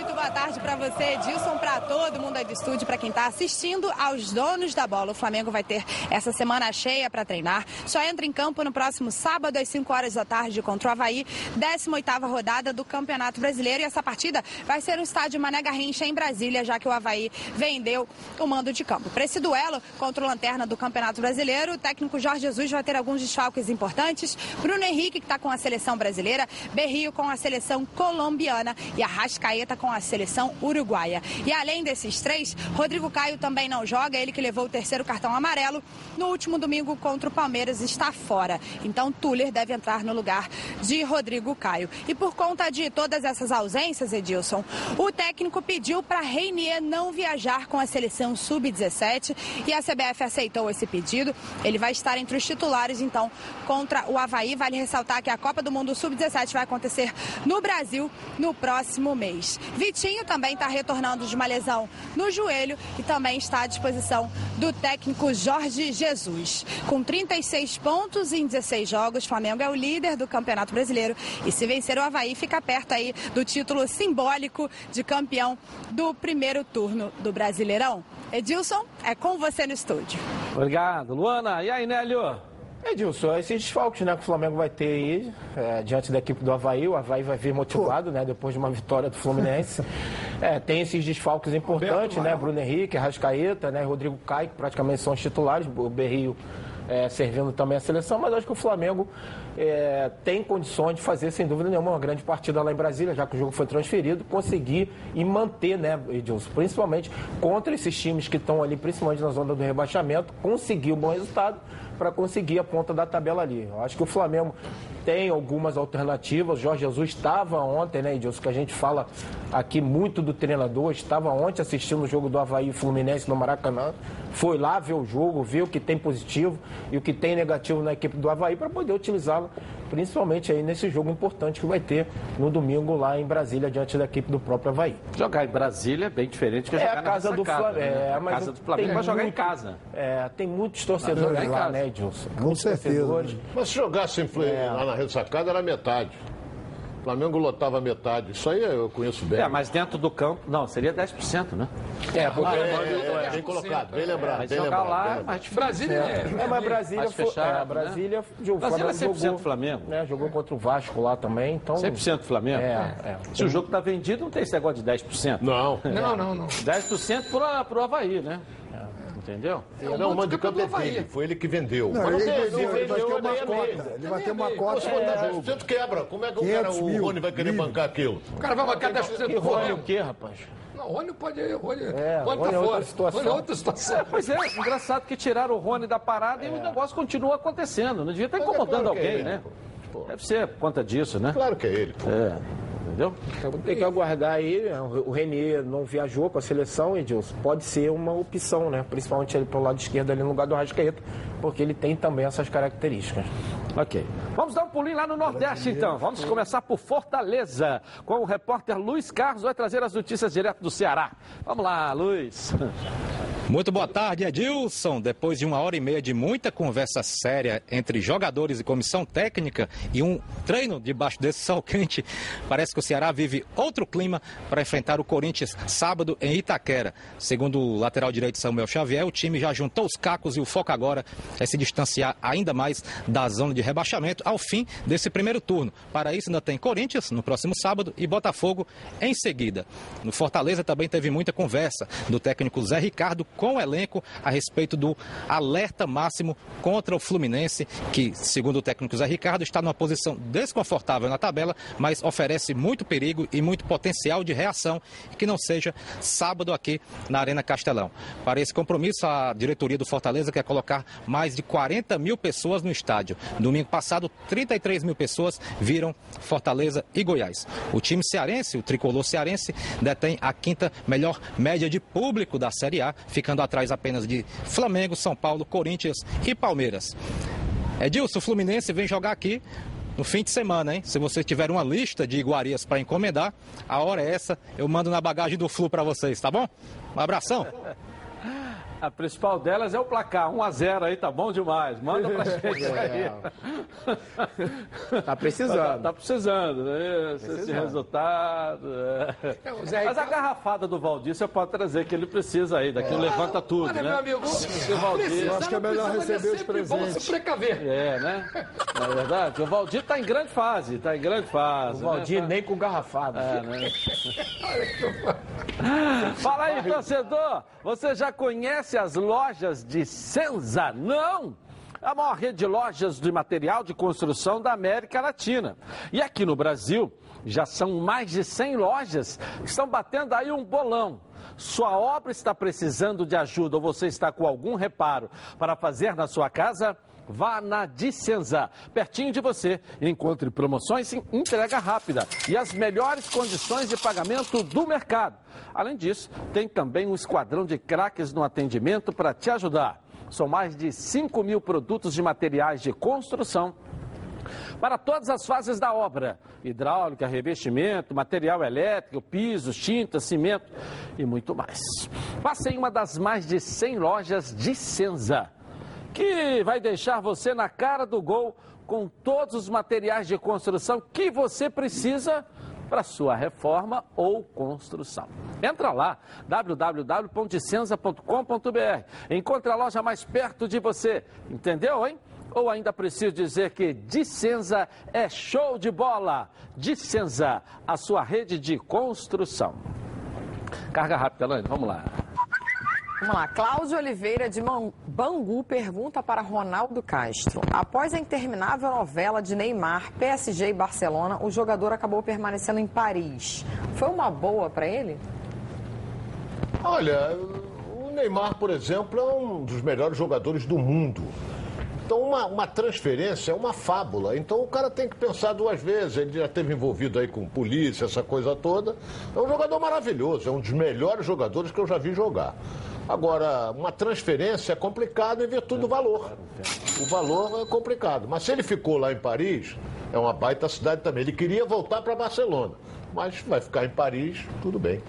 Muito boa tarde para você, Edilson, para todo mundo aí do estúdio, para quem está assistindo, aos donos da bola. O Flamengo vai ter essa semana cheia para treinar. Só entra em campo no próximo sábado, às 5 horas da tarde, contra o Havaí, 18ª rodada do Campeonato Brasileiro. E essa partida vai ser no estádio Mané Garrincha, em Brasília, já que o Havaí vendeu o mando de campo. Para esse duelo contra o Lanterna do Campeonato Brasileiro, o técnico Jorge Jesus vai ter alguns desfalques importantes. Bruno Henrique, que está com a seleção brasileira, Berrio com a seleção colombiana e a Rascaeta a seleção uruguaia. E além desses três, Rodrigo Caio também não joga, ele que levou o terceiro cartão amarelo no último domingo contra o Palmeiras está fora. Então Tuller deve entrar no lugar de Rodrigo Caio. E por conta de todas essas ausências, Edilson, o técnico pediu para Reinier não viajar com a seleção sub-17 e a CBF aceitou esse pedido. Ele vai estar entre os titulares, então, contra o Havaí. Vale ressaltar que a Copa do Mundo sub-17 vai acontecer no Brasil no próximo mês. Vitinho também está retornando de uma lesão no joelho e também está à disposição do técnico Jorge Jesus. Com 36 pontos em 16 jogos, Flamengo é o líder do Campeonato Brasileiro e se vencer o Havaí fica perto aí do título simbólico de campeão do primeiro turno do Brasileirão. Edilson, é com você no estúdio. Obrigado, Luana. E aí, Nélio? Edilson, esses desfalques né, que o Flamengo vai ter aí é, diante da equipe do Havaí, o Havaí vai vir motivado, né, depois de uma vitória do Fluminense. É, tem esses desfalques importantes, né, Bruno Henrique, Rascaeta, né, Rodrigo Caio, que praticamente são os titulares, o Berrio é, servindo também a seleção, mas acho que o Flamengo é, tem condições de fazer, sem dúvida nenhuma, uma grande partida lá em Brasília, já que o jogo foi transferido, conseguir e manter, né, Edilson, principalmente contra esses times que estão ali, principalmente na zona do rebaixamento, conseguir um bom resultado para conseguir a ponta da tabela ali. Eu acho que o Flamengo tem algumas alternativas. O Jorge Jesus estava ontem, né, Edilson, que a gente fala aqui muito do treinador, estava ontem assistindo o jogo do Havaí e Fluminense no Maracanã. Foi lá ver o jogo, ver o que tem positivo e o que tem negativo na equipe do Havaí para poder utilizá-lo, principalmente aí nesse jogo importante que vai ter no domingo lá em Brasília, diante da equipe do próprio Havaí. Jogar em Brasília é bem diferente que É jogar a casa do casa, Flamengo. né? É, A mas casa do Flamengo tem vai jogar em muito- casa. É, tem muitos torcedores em lá, casa. né, Edilson? Com Muitos certeza. torcedores. Mas se jogasse É. lá na ressacada era metade. O Flamengo lotava metade. Isso aí eu conheço bem. É, mas dentro do campo, não, seria 10%, né? É, porque É, é, é, bem colocado, bem lembrado. Mas bem jogar lembrado, lá é difícil. Brasília é. É, mas Brasília Mais foi. fechado, é, Brasília, né? o Brasília é Flamengo 100% jogou, Flamengo. Né, jogou contra o Vasco lá também, então. 100% Flamengo? É, é. Se o jogo está vendido, não tem esse negócio de 10%. Não. Não, não, não. 10% pro, pro Havaí, né? Entendeu? Não, o mando de campo é dele. Foi ele que vendeu. Não, Mas ele, ele vendeu, uma é cota. Ele vai ter uma Se cota. botar no jogo. 10% quebra. Como é que o, cara, 500 o Rony vai querer bancar aquilo? O cara vai marcar 10% E do Rony o quê, rapaz? Não, o Rony pode ir. Rony, É, Rony Rony tá é outra fora. situação. Rony é outra situação. Pois é, engraçado que tiraram o Rony da parada e o negócio continua acontecendo. Não devia estar Mas é incomodando claro é alguém, ele, né? pô. Deve ser por conta disso, né? Claro que é ele. pô. É, entendeu? Então, tem que aguardar aí. né? O Renier não viajou com a seleção, Edilson. Pode ser uma opção, né? Principalmente ele pelo lado esquerdo ali no lugar do Rascaeta, porque ele tem também essas características. Ok. Vamos dar um pulinho lá no Nordeste, então. Vamos começar por Fortaleza, com o repórter Luiz Carlos, vai trazer as notícias direto do Ceará. Vamos lá, Luiz. Muito boa tarde, Edilson. Depois de uma hora e meia de muita conversa séria entre jogadores e comissão técnica e um treino debaixo desse sol quente, parece que o Ceará vive outro clima para enfrentar o Corinthians sábado em Itaquera. Segundo o lateral direito Samuel Xavier, o time já juntou os cacos e o foco agora se distanciar ainda mais da zona de rebaixamento ao fim desse primeiro turno. Para isso, ainda tem Corinthians no próximo sábado e Botafogo em seguida. No Fortaleza também teve muita conversa do técnico Zé Ricardo com o elenco a respeito do alerta máximo contra o Fluminense, que, segundo o técnico Zé Ricardo, está numa posição desconfortável na tabela, mas oferece muito perigo e muito potencial de reação que não seja sábado aqui na Arena Castelão. Para esse compromisso, a diretoria do Fortaleza quer colocar mais de 40 mil pessoas no estádio. Domingo passado, 33 mil pessoas viram Fortaleza e Goiás. O time cearense, o tricolor cearense, detém a quinta melhor média de público da Série A, ficando atrás apenas de Flamengo, São Paulo, Corinthians e Palmeiras. Edilson, o Fluminense vem jogar aqui no fim de semana, hein? Se você tiver uma lista de iguarias para encomendar, a hora é essa, eu mando na bagagem do Flu para vocês, tá bom? Um abração. A principal delas é o placar, 1 a 0 aí, tá bom demais. Manda pra gente aí. Tá precisando. Tá, tá precisando, né? Esse, esse resultado. é. Mas a garrafada do Valdir você pode trazer, que ele precisa aí. Daqui levanta tudo, Olha, né? meu amigo, Se o Valdir... precisar, acho que é melhor mas receber é os sempre bom presentes. se precaver. É, né? Na verdade, o Valdir tá em grande fase, tá em grande fase. O Valdir né? nem com garrafada. É, né? Fala aí, torcedor! Você já conhece as lojas de Senza? Não? É a maior rede de lojas de material de construção da América Latina. E aqui no Brasil, já são mais de 100 lojas que estão batendo aí um bolão. Sua obra está precisando de ajuda ou você está com algum reparo para fazer na sua casa? Vá na Dicenza, pertinho de você, encontre promoções em entrega rápida e as melhores condições de pagamento do mercado. Além disso, tem também um esquadrão de craques no atendimento para te ajudar. São mais de 5 mil produtos de materiais de construção para todas as fases da obra: hidráulica, revestimento, material elétrico, pisos, tinta, cimento e muito mais. Passe em uma das mais de 100 lojas de que vai deixar você na cara do gol com todos os materiais de construção que você precisa para sua reforma ou construção. Entra lá, www.dicenza.com.br. Encontre a loja mais perto de você. Entendeu, hein? Ou ainda preciso dizer que Dicenza é show de bola. Dicenza, a sua rede de construção. Carga rápida, Elaine, vamos lá. Vamos lá, Cláudio Oliveira de Bangu pergunta para Ronaldo Castro. Após a interminável novela de Neymar, PSG e Barcelona, o jogador acabou permanecendo em Paris. Foi uma boa para ele? Olha, o Neymar, por exemplo, é um dos melhores jogadores do mundo. Então, uma, uma transferência é uma fábula. Então, o cara tem que pensar duas vezes. Ele já esteve envolvido aí com polícia, essa coisa toda. É um jogador maravilhoso, é um dos melhores jogadores que eu já vi jogar. Agora, uma transferência é complicado em virtude do valor. O valor é complicado. Mas se ele ficou lá em Paris, é uma baita cidade também. Ele queria voltar para Barcelona. Mas vai ficar em Paris, tudo bem.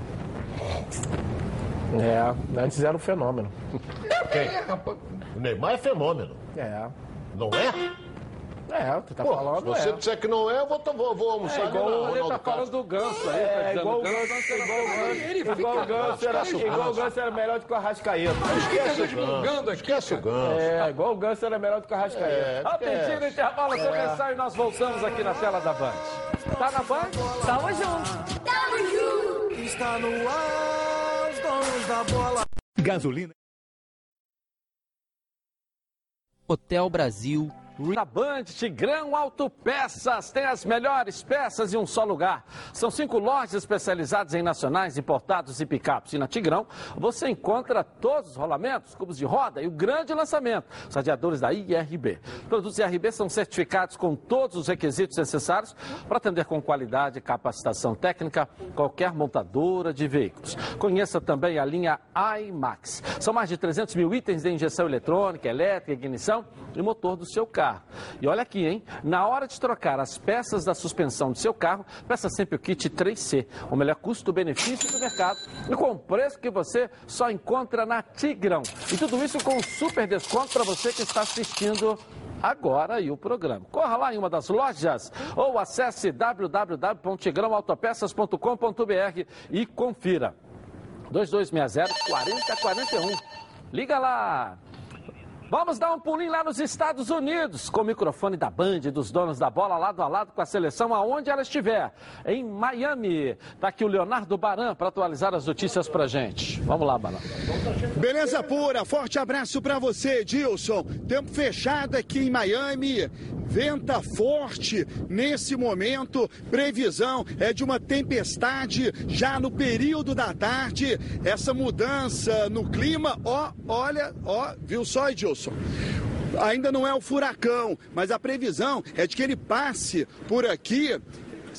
É, antes era um fenômeno. Quem? O Neymar é fenômeno. É. Não é? É, tu tá Pô, falando. se você é. disser que não é, eu vou, vou, vou almoçar É ali igual na ele Ronaldo tá falando do ganso aí. tá É, dizendo igual o ganso. Ganso, igual o Ganso. Ele fica- Igual o Ganso era, o igual o Ganso. Era melhor do que o Arrascaeta. Esquece o ganso. aqui, Esquece o ganso. É, igual o Ganso era melhor do que o Arrascaeta. É, Rapidinho no intervalo começar e nós voltamos aqui na tela da Band. Tá na Band? Tamo junto. Está no ar, os donos da bola. Gasolina. Hotel Brasil. Band, Tigrão Autopeças tem as melhores peças em um só lugar. São cinco lojas especializadas em nacionais, importados e picapes. E na Tigrão você encontra todos os rolamentos, cubos de roda e o grande lançamento, os radiadores da IRB. Produtos IRB são certificados com todos os requisitos necessários para atender com qualidade e capacitação técnica qualquer montadora de veículos. Conheça também a linha iMax. São mais de 300 mil itens de injeção eletrônica, elétrica, ignição e motor do seu carro. E olha aqui, hein? Na hora de trocar as peças da suspensão do seu carro, peça sempre o kit 3C, o melhor custo-benefício do mercado e com o preço que você só encontra na Tigrão. E tudo isso com um super desconto para você que está assistindo agora aí o programa. Corra lá em uma das lojas ou acesse www.tigrãoautopeças.com.br e confira. 2260 4041. Liga lá. Vamos dar um pulinho lá nos Estados Unidos, com o microfone da Band, dos donos da bola, lado a lado com a seleção, aonde ela estiver. Em Miami. Está aqui o Leonardo Baran para atualizar as notícias pra gente. Vamos lá, Baran. Beleza pura, forte abraço para você, Dilson. Tempo fechado aqui em Miami. Venta forte nesse momento. Previsão é de uma tempestade já no período da tarde. Essa mudança no clima, ó, olha, ó, viu só, Edilson? Ainda não é o furacão, mas a previsão é de que ele passe por aqui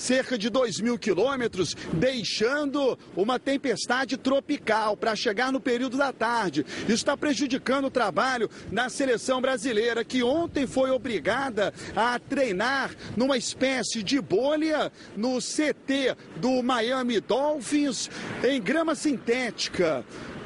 cerca de 2 mil quilômetros, deixando uma tempestade tropical para chegar no período da tarde. Isso está prejudicando o trabalho da seleção brasileira, que ontem foi obrigada a treinar numa espécie de bolha no CT do Miami Dolphins em grama sintética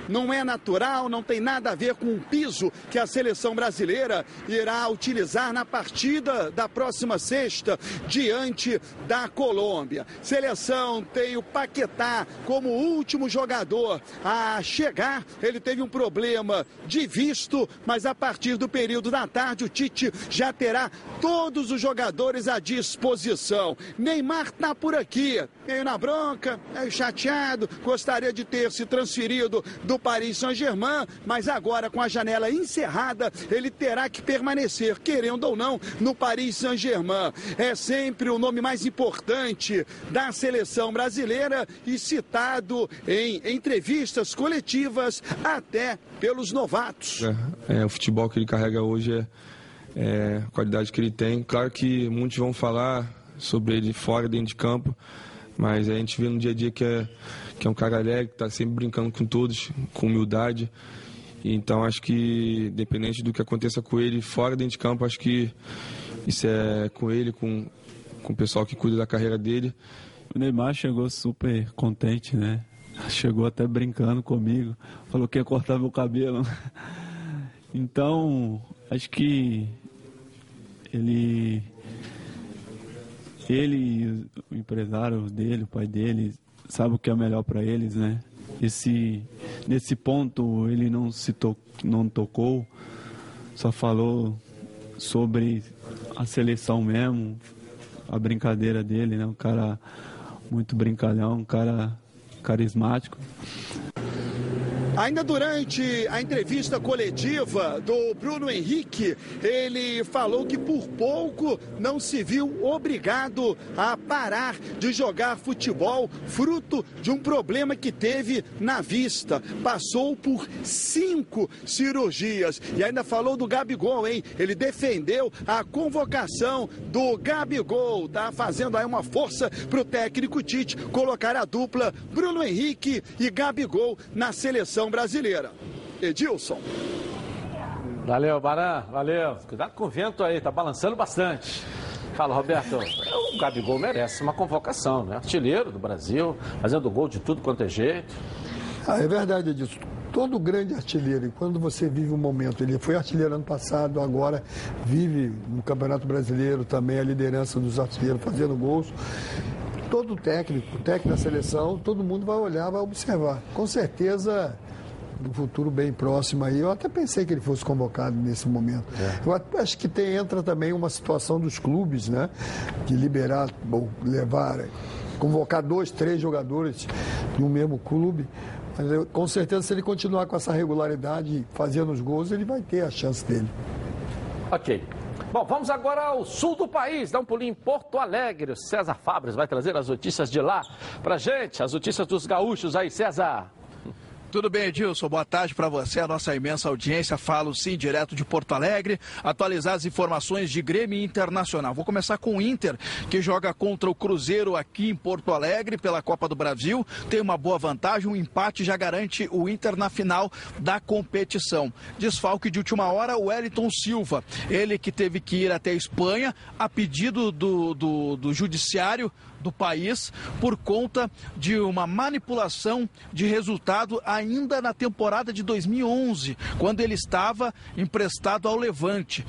não é natural, não tem nada a ver com o piso que a seleção brasileira irá utilizar na partida da próxima sexta diante da Colômbia. Seleção tem o Paquetá como último jogador a chegar. Ele teve um problema de visto, mas a partir do período da tarde o Tite já terá todos os jogadores à disposição. Neymar está por aqui, meio na bronca, meio chateado, gostaria de ter se transferido do do Paris Saint-Germain, mas agora com a janela encerrada, ele terá que permanecer, querendo ou não, no Paris Saint-Germain. É sempre o nome mais importante da seleção brasileira e citado em entrevistas coletivas até pelos novatos. É, é, o futebol que ele carrega hoje é, é a qualidade que ele tem. Claro que muitos vão falar sobre ele fora, dentro de campo, mas a gente vê no dia a dia que é que é um cara alegre, que está sempre brincando com todos, com humildade. Então acho que, dependente do que aconteça com ele fora dentro de campo, acho que isso é com ele, com, com o pessoal que cuida da carreira dele. O Neymar chegou super contente, né? Chegou até brincando comigo, falou que ia cortar meu cabelo. Então, acho que ele ele, o empresário dele, o pai dele, sabe o que é melhor para eles, né? Esse, nesse ponto ele não se to, não tocou, só falou sobre a seleção mesmo, a brincadeira dele, né? Um cara muito brincalhão, um cara carismático. Ainda durante a entrevista coletiva do Bruno Henrique, ele falou que por pouco não se viu obrigado a parar de jogar futebol, fruto de um problema que teve na vista. Passou por cinco cirurgias. E ainda falou do Gabigol, hein? Ele defendeu a convocação do Gabigol. Tá fazendo aí uma força para o técnico Tite colocar a dupla Bruno Henrique e Gabigol na seleção seleção brasileira. Edilson. Valeu, Baran, valeu. Cuidado com o vento aí, tá balançando bastante. Fala, Roberto. O Gabigol merece uma convocação, né? Artilheiro do Brasil, fazendo gol de tudo quanto é jeito. Ah, é verdade, Edilson. Todo grande artilheiro, e quando você vive um momento, ele foi artilheiro ano passado, agora vive no Campeonato Brasileiro também a liderança dos artilheiros fazendo gols todo técnico, técnico da seleção, todo mundo vai olhar, vai observar. Com certeza no futuro bem próximo aí. Eu até pensei que ele fosse convocado nesse momento. É. Eu acho que tem, entra também uma situação dos clubes, né? De liberar, ou levar, convocar dois, três jogadores de um mesmo clube. Mas eu, com certeza, se ele continuar com essa regularidade fazendo os gols, ele vai ter a chance dele. Ok. Bom, vamos agora ao sul do país, dar um pulinho em Porto Alegre. O César Fabres vai trazer as notícias de lá pra gente, as notícias dos gaúchos aí, César. Tudo bem, Edilson? Boa tarde para você, a nossa imensa audiência. Falo sim, direto de Porto Alegre, atualizar as informações de Grêmio Internacional. Vou começar com o Inter, que joga contra o Cruzeiro aqui em Porto Alegre pela Copa do Brasil. Tem uma boa vantagem, um empate já garante o Inter na final da competição. Desfalque de última hora, o Wellington Silva. Ele que teve que ir até a Espanha a pedido do, do, do Judiciário do país por conta de uma manipulação de resultado ainda na temporada de 2011, quando ele estava emprestado ao Levante.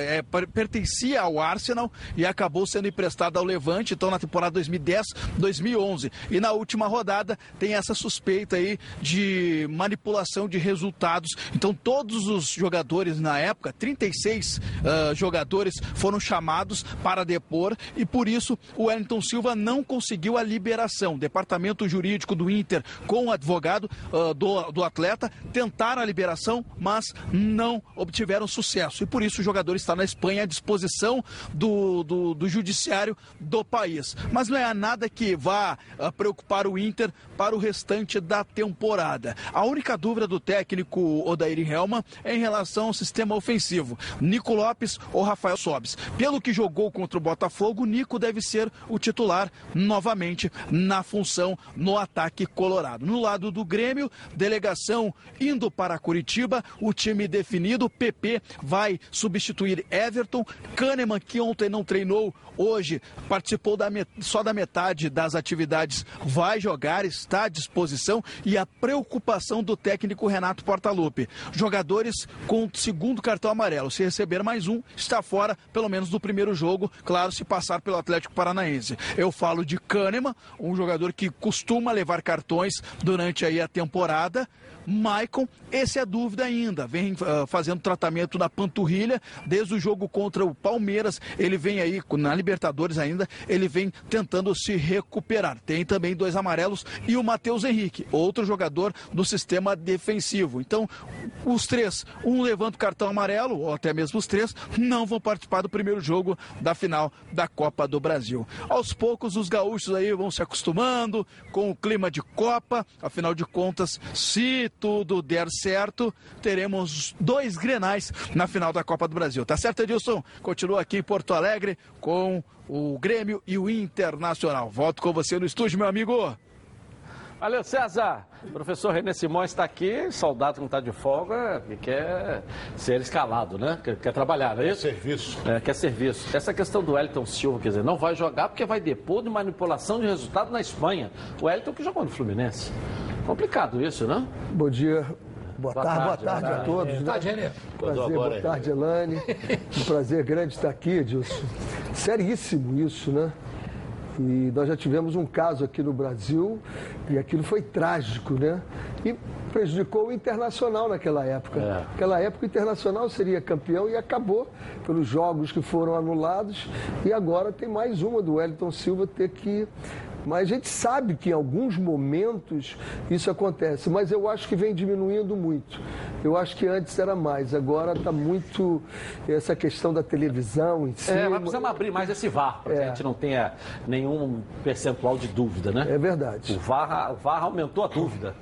É, pertencia ao Arsenal e acabou sendo emprestado ao Levante, então na temporada 2010-2011. E na última rodada tem essa suspeita aí de manipulação de resultados. Então todos os jogadores na época, 36 uh, jogadores, foram chamados para depor e por isso o Wellington Silva não conseguiu a liberação. O departamento jurídico do Inter com o advogado uh, do, do atleta tentaram a liberação, mas não obtiveram sucesso. E por isso o jogador está na Espanha à disposição do, do, do judiciário do país. Mas não é nada que vá uh, preocupar o Inter para o restante da temporada. A única dúvida do técnico Odair Helman é em relação ao sistema ofensivo. Nico Lopes ou Rafael Sobes. Pelo que jogou contra o Botafogo, Nico deve ser o titular novamente na função no ataque colorado. No lado do Grêmio, delegação indo para Curitiba, o time definido, PP vai substituir Everton, Kahneman que ontem não treinou, hoje participou da met... só da metade das atividades, vai jogar, está à disposição e a preocupação do técnico Renato Portaluppi. Jogadores com segundo cartão amarelo, se receber mais um, está fora pelo menos do primeiro jogo, claro, se passar pelo Atlético Paranaense. Eu falo de Kahneman, um jogador que costuma levar cartões durante aí a temporada. Maicon, esse é dúvida ainda, vem uh, fazendo tratamento na panturrilha desde o jogo contra o Palmeiras, ele vem aí na Libertadores ainda, ele vem tentando se recuperar. Tem também dois amarelos e o Matheus Henrique, outro jogador do sistema defensivo. Então, os três, um levanta o cartão amarelo, ou até mesmo os três, não vão participar do primeiro jogo da final da Copa do Brasil. Aos poucos, os gaúchos aí vão se acostumando com o clima de Copa, afinal de contas, se tudo der certo, teremos dois grenais na final da Copa do Brasil. Tá certo, Edilson? Continua aqui em Porto Alegre com o Grêmio e o Internacional. Volto com você no estúdio, meu amigo. Valeu, César. O professor René Simões está aqui, soldado que não está de folga e quer ser escalado, né? Quer, quer trabalhar, não é isso? Serviço. É, quer serviço. Essa questão do Wellington Silva, quer dizer, não vai jogar porque vai depor de manipulação de resultado na Espanha. O Wellington que jogou no Fluminense. Complicado isso, né? Bom dia. Boa, Boa tarde, boa tarde, tarde, boa a tarde. todos. Boa né? tarde, Renê. Prazer, Agora, boa tarde, Elane. Um prazer grande estar aqui, Edilson. Seríssimo isso, né? E nós já tivemos um caso aqui no Brasil e aquilo foi trágico, né? E prejudicou o Internacional naquela época. É. Naquela época o Internacional seria campeão e acabou pelos jogos que foram anulados. E agora tem mais uma do Wellington Silva ter que mas a gente sabe que em alguns momentos isso acontece, mas eu acho que vem diminuindo muito. Eu acho que antes era mais, agora está muito essa questão da televisão em si. É, mas precisamos abrir mais esse VAR, para que a gente não tenha nenhum percentual de dúvida, né? É verdade. O VAR, o VAR aumentou a dúvida.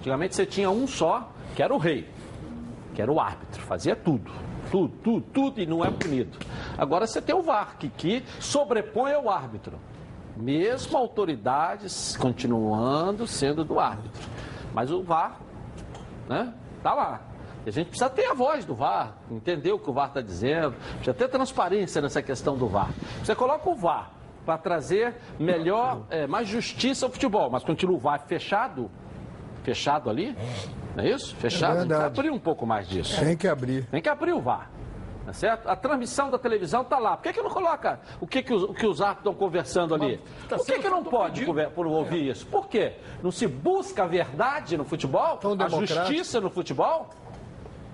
Antigamente você tinha um só, que era o rei, que era o árbitro, fazia tudo. Tudo, tudo, tudo e não é punido. Agora você tem o VAR, que, que sobrepõe ao árbitro. Mesmo autoridades continuando sendo do árbitro. Mas o VAR, né? Tá lá. E a gente precisa ter a voz do VAR, entender o que o VAR está dizendo, precisa ter transparência nessa questão do VAR. Você coloca o VAR para trazer melhor, é, mais justiça ao futebol, mas continua o VAR fechado, fechado ali, não é isso? Fechado, a precisa verdade. abrir um pouco mais disso. Tem que abrir. Tem que abrir o VAR. Tá certo? A transmissão da televisão está lá. Por que, que não coloca o que, que os, o que os árbitros estão conversando ali? tá Por que, que não pode conver- por ouvir isso? Por quê? Não se busca a verdade no futebol? A democrático. justiça no futebol?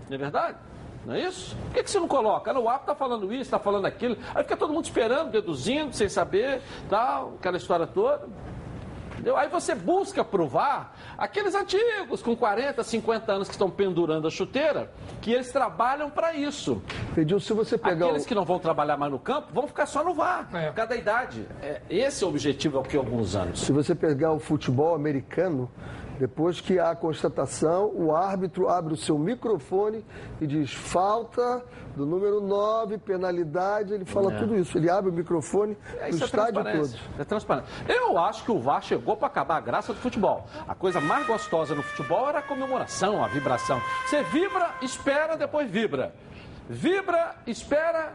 Não é verdade? Não é isso? Por que, que você não coloca? Ah, no árbitro está falando isso, está falando aquilo. Aí fica todo mundo esperando, deduzindo, sem saber, tal, aquela história toda. Entendeu? Aí você busca provar aqueles antigos com 40, 50 anos que estão pendurando a chuteira, que eles trabalham para isso. Edilson, se você pegar Aqueles o- que não vão trabalhar mais no campo vão ficar só no VAR, por causa da idade. É, esse é o objetivo há alguns anos. Se você pegar o futebol americano, depois que há a constatação, o árbitro abre o seu microfone e diz falta do número 9, penalidade, ele fala É. tudo isso. Ele abre o microfone É, isso é estádio transparência. todo. É transparente. Eu acho que o VAR chegou para acabar a graça do futebol. A coisa mais gostosa no futebol era a comemoração, a vibração. Você vibra, espera, depois vibra. Vibra, espera,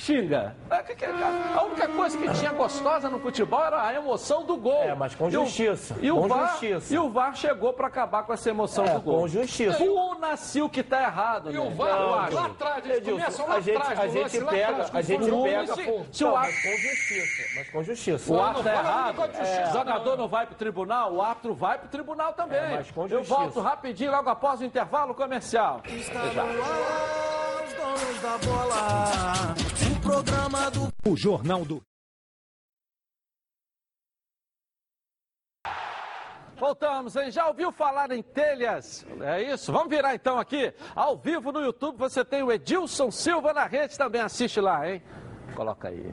xinga. É, que- A única coisa que tinha gostosa no futebol era a emoção do gol. É, mas com E o- justiça, E o, VAR, justiça. E o VAR chegou para acabar com essa emoção É, do gol. com justiça. O Nascil que tá errado, E o né? VAR, Eu lá atrás, eles Edilson, começam lá a gente, atrás, a gente pega, atrás, a gente o pega, se- se Não, o mas com justiça, mas com justiça. O Não, árbitro não é fala errado. justiça, O jogador não. não vai pro tribunal, o árbitro vai pro tribunal também. É, mas com Eu justiça. volto rapidinho, logo após o intervalo comercial. Até já. Os donos da bola. O programa do O Jornal do Voltamos, hein? Já ouviu falar em telhas? É isso? Vamos virar então aqui. Ao vivo no YouTube você tem o Edilson Silva na rede também. Assiste lá, hein? Coloca aí.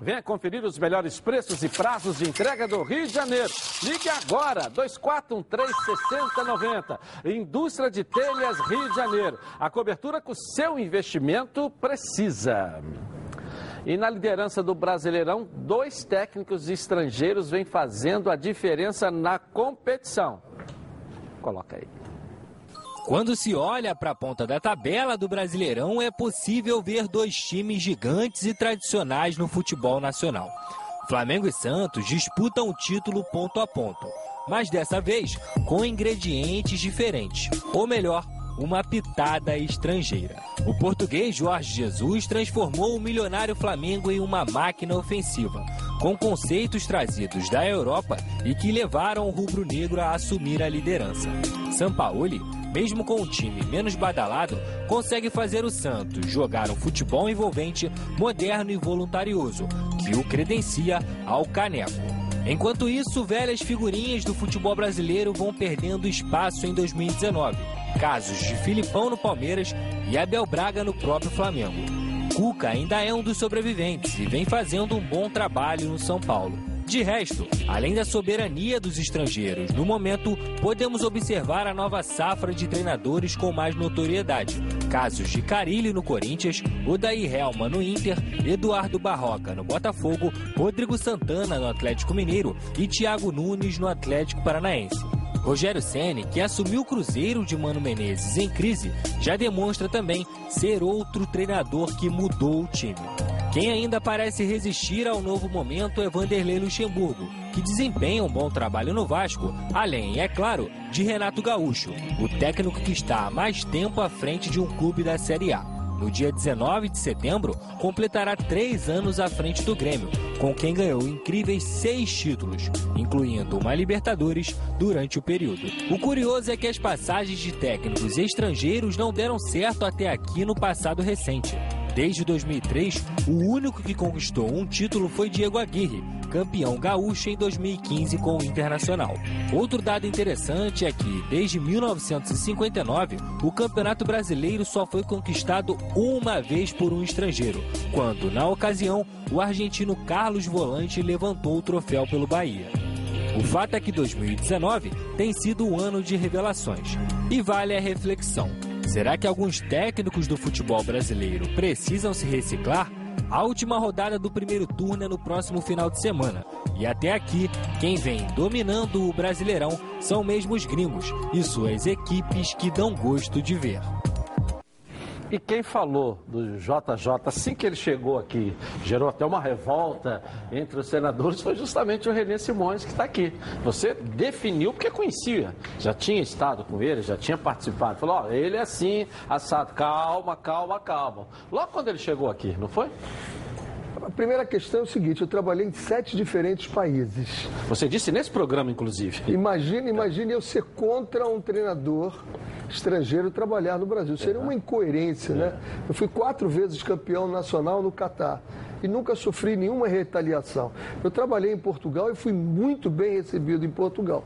Venha conferir os melhores preços e prazos de entrega do Rio de Janeiro. Ligue agora, 2413-6090. Indústria de Telhas Rio de Janeiro. A cobertura que o seu investimento precisa. E na liderança do Brasileirão, dois técnicos estrangeiros vêm fazendo a diferença na competição. Coloca aí. Quando se olha para a ponta da tabela do Brasileirão, é possível ver dois times gigantes e tradicionais no futebol nacional. Flamengo e Santos disputam o título ponto a ponto, mas dessa vez com ingredientes diferentes, ou melhor, uma pitada estrangeira. O português Jorge Jesus transformou o milionário Flamengo em uma máquina ofensiva, com conceitos trazidos da Europa e que levaram o rubro-negro a assumir a liderança. Sampaoli mesmo com um time menos badalado, consegue fazer o Santos jogar um futebol envolvente, moderno e voluntarioso, que o credencia ao caneco. Enquanto isso, velhas figurinhas do futebol brasileiro vão perdendo espaço em 2019. Casos de Filipão no Palmeiras e Abel Braga no próprio Flamengo. Cuca ainda é um dos sobreviventes e vem fazendo um bom trabalho no São Paulo. De resto, além da soberania dos estrangeiros, no momento podemos observar a nova safra de treinadores com mais notoriedade. Casos de Carilli no Corinthians, Odair Helma no Inter, Eduardo Barroca no Botafogo, Rodrigo Santana no Atlético Mineiro e Thiago Nunes no Atlético Paranaense. Rogério Ceni, que assumiu o Cruzeiro de Mano Menezes em crise, já demonstra também ser outro treinador que mudou o time. Quem ainda parece resistir ao novo momento é Vanderlei Luxemburgo, que desempenha um bom trabalho no Vasco, além, é claro, de Renato Gaúcho, o técnico que está há mais tempo à frente de um clube da Série A. No dia 19 de setembro, completará três anos à frente do Grêmio, com quem ganhou incríveis seis títulos, incluindo uma Libertadores durante o período. O curioso é que as passagens de técnicos estrangeiros não deram certo até aqui no passado recente. Desde 2003, o único que conquistou um título foi Diego Aguirre, campeão gaúcho em 2015 com o Internacional. Outro dado interessante é que, desde 1959, o Campeonato Brasileiro só foi conquistado uma vez por um estrangeiro, quando, na ocasião, o argentino Carlos Volante levantou o troféu pelo Bahia. O fato é que 2019 tem sido o ano de revelações. E vale a reflexão. Será que alguns técnicos do futebol brasileiro precisam se reciclar? A última rodada do primeiro turno é no próximo final de semana. E até aqui, quem vem dominando o Brasileirão são mesmo os gringos e suas equipes que dão gosto de ver. E quem falou do JJ assim que ele chegou aqui, gerou até uma revolta entre os senadores, foi justamente o Renê Simões que está aqui. Você definiu porque conhecia, já tinha estado com ele, já tinha participado. Falou, ó, ele é assim, assado, calma, calma, calma. Logo quando ele chegou aqui, não foi? A primeira questão é o seguinte: eu trabalhei em sete diferentes países. Você disse nesse programa, inclusive. Imagine, imagine eu ser contra um treinador estrangeiro trabalhar no Brasil. Seria uma incoerência, né? Eu fui quatro vezes campeão nacional no Catar. E nunca sofri nenhuma retaliação. Eu trabalhei em Portugal e fui muito bem recebido em Portugal.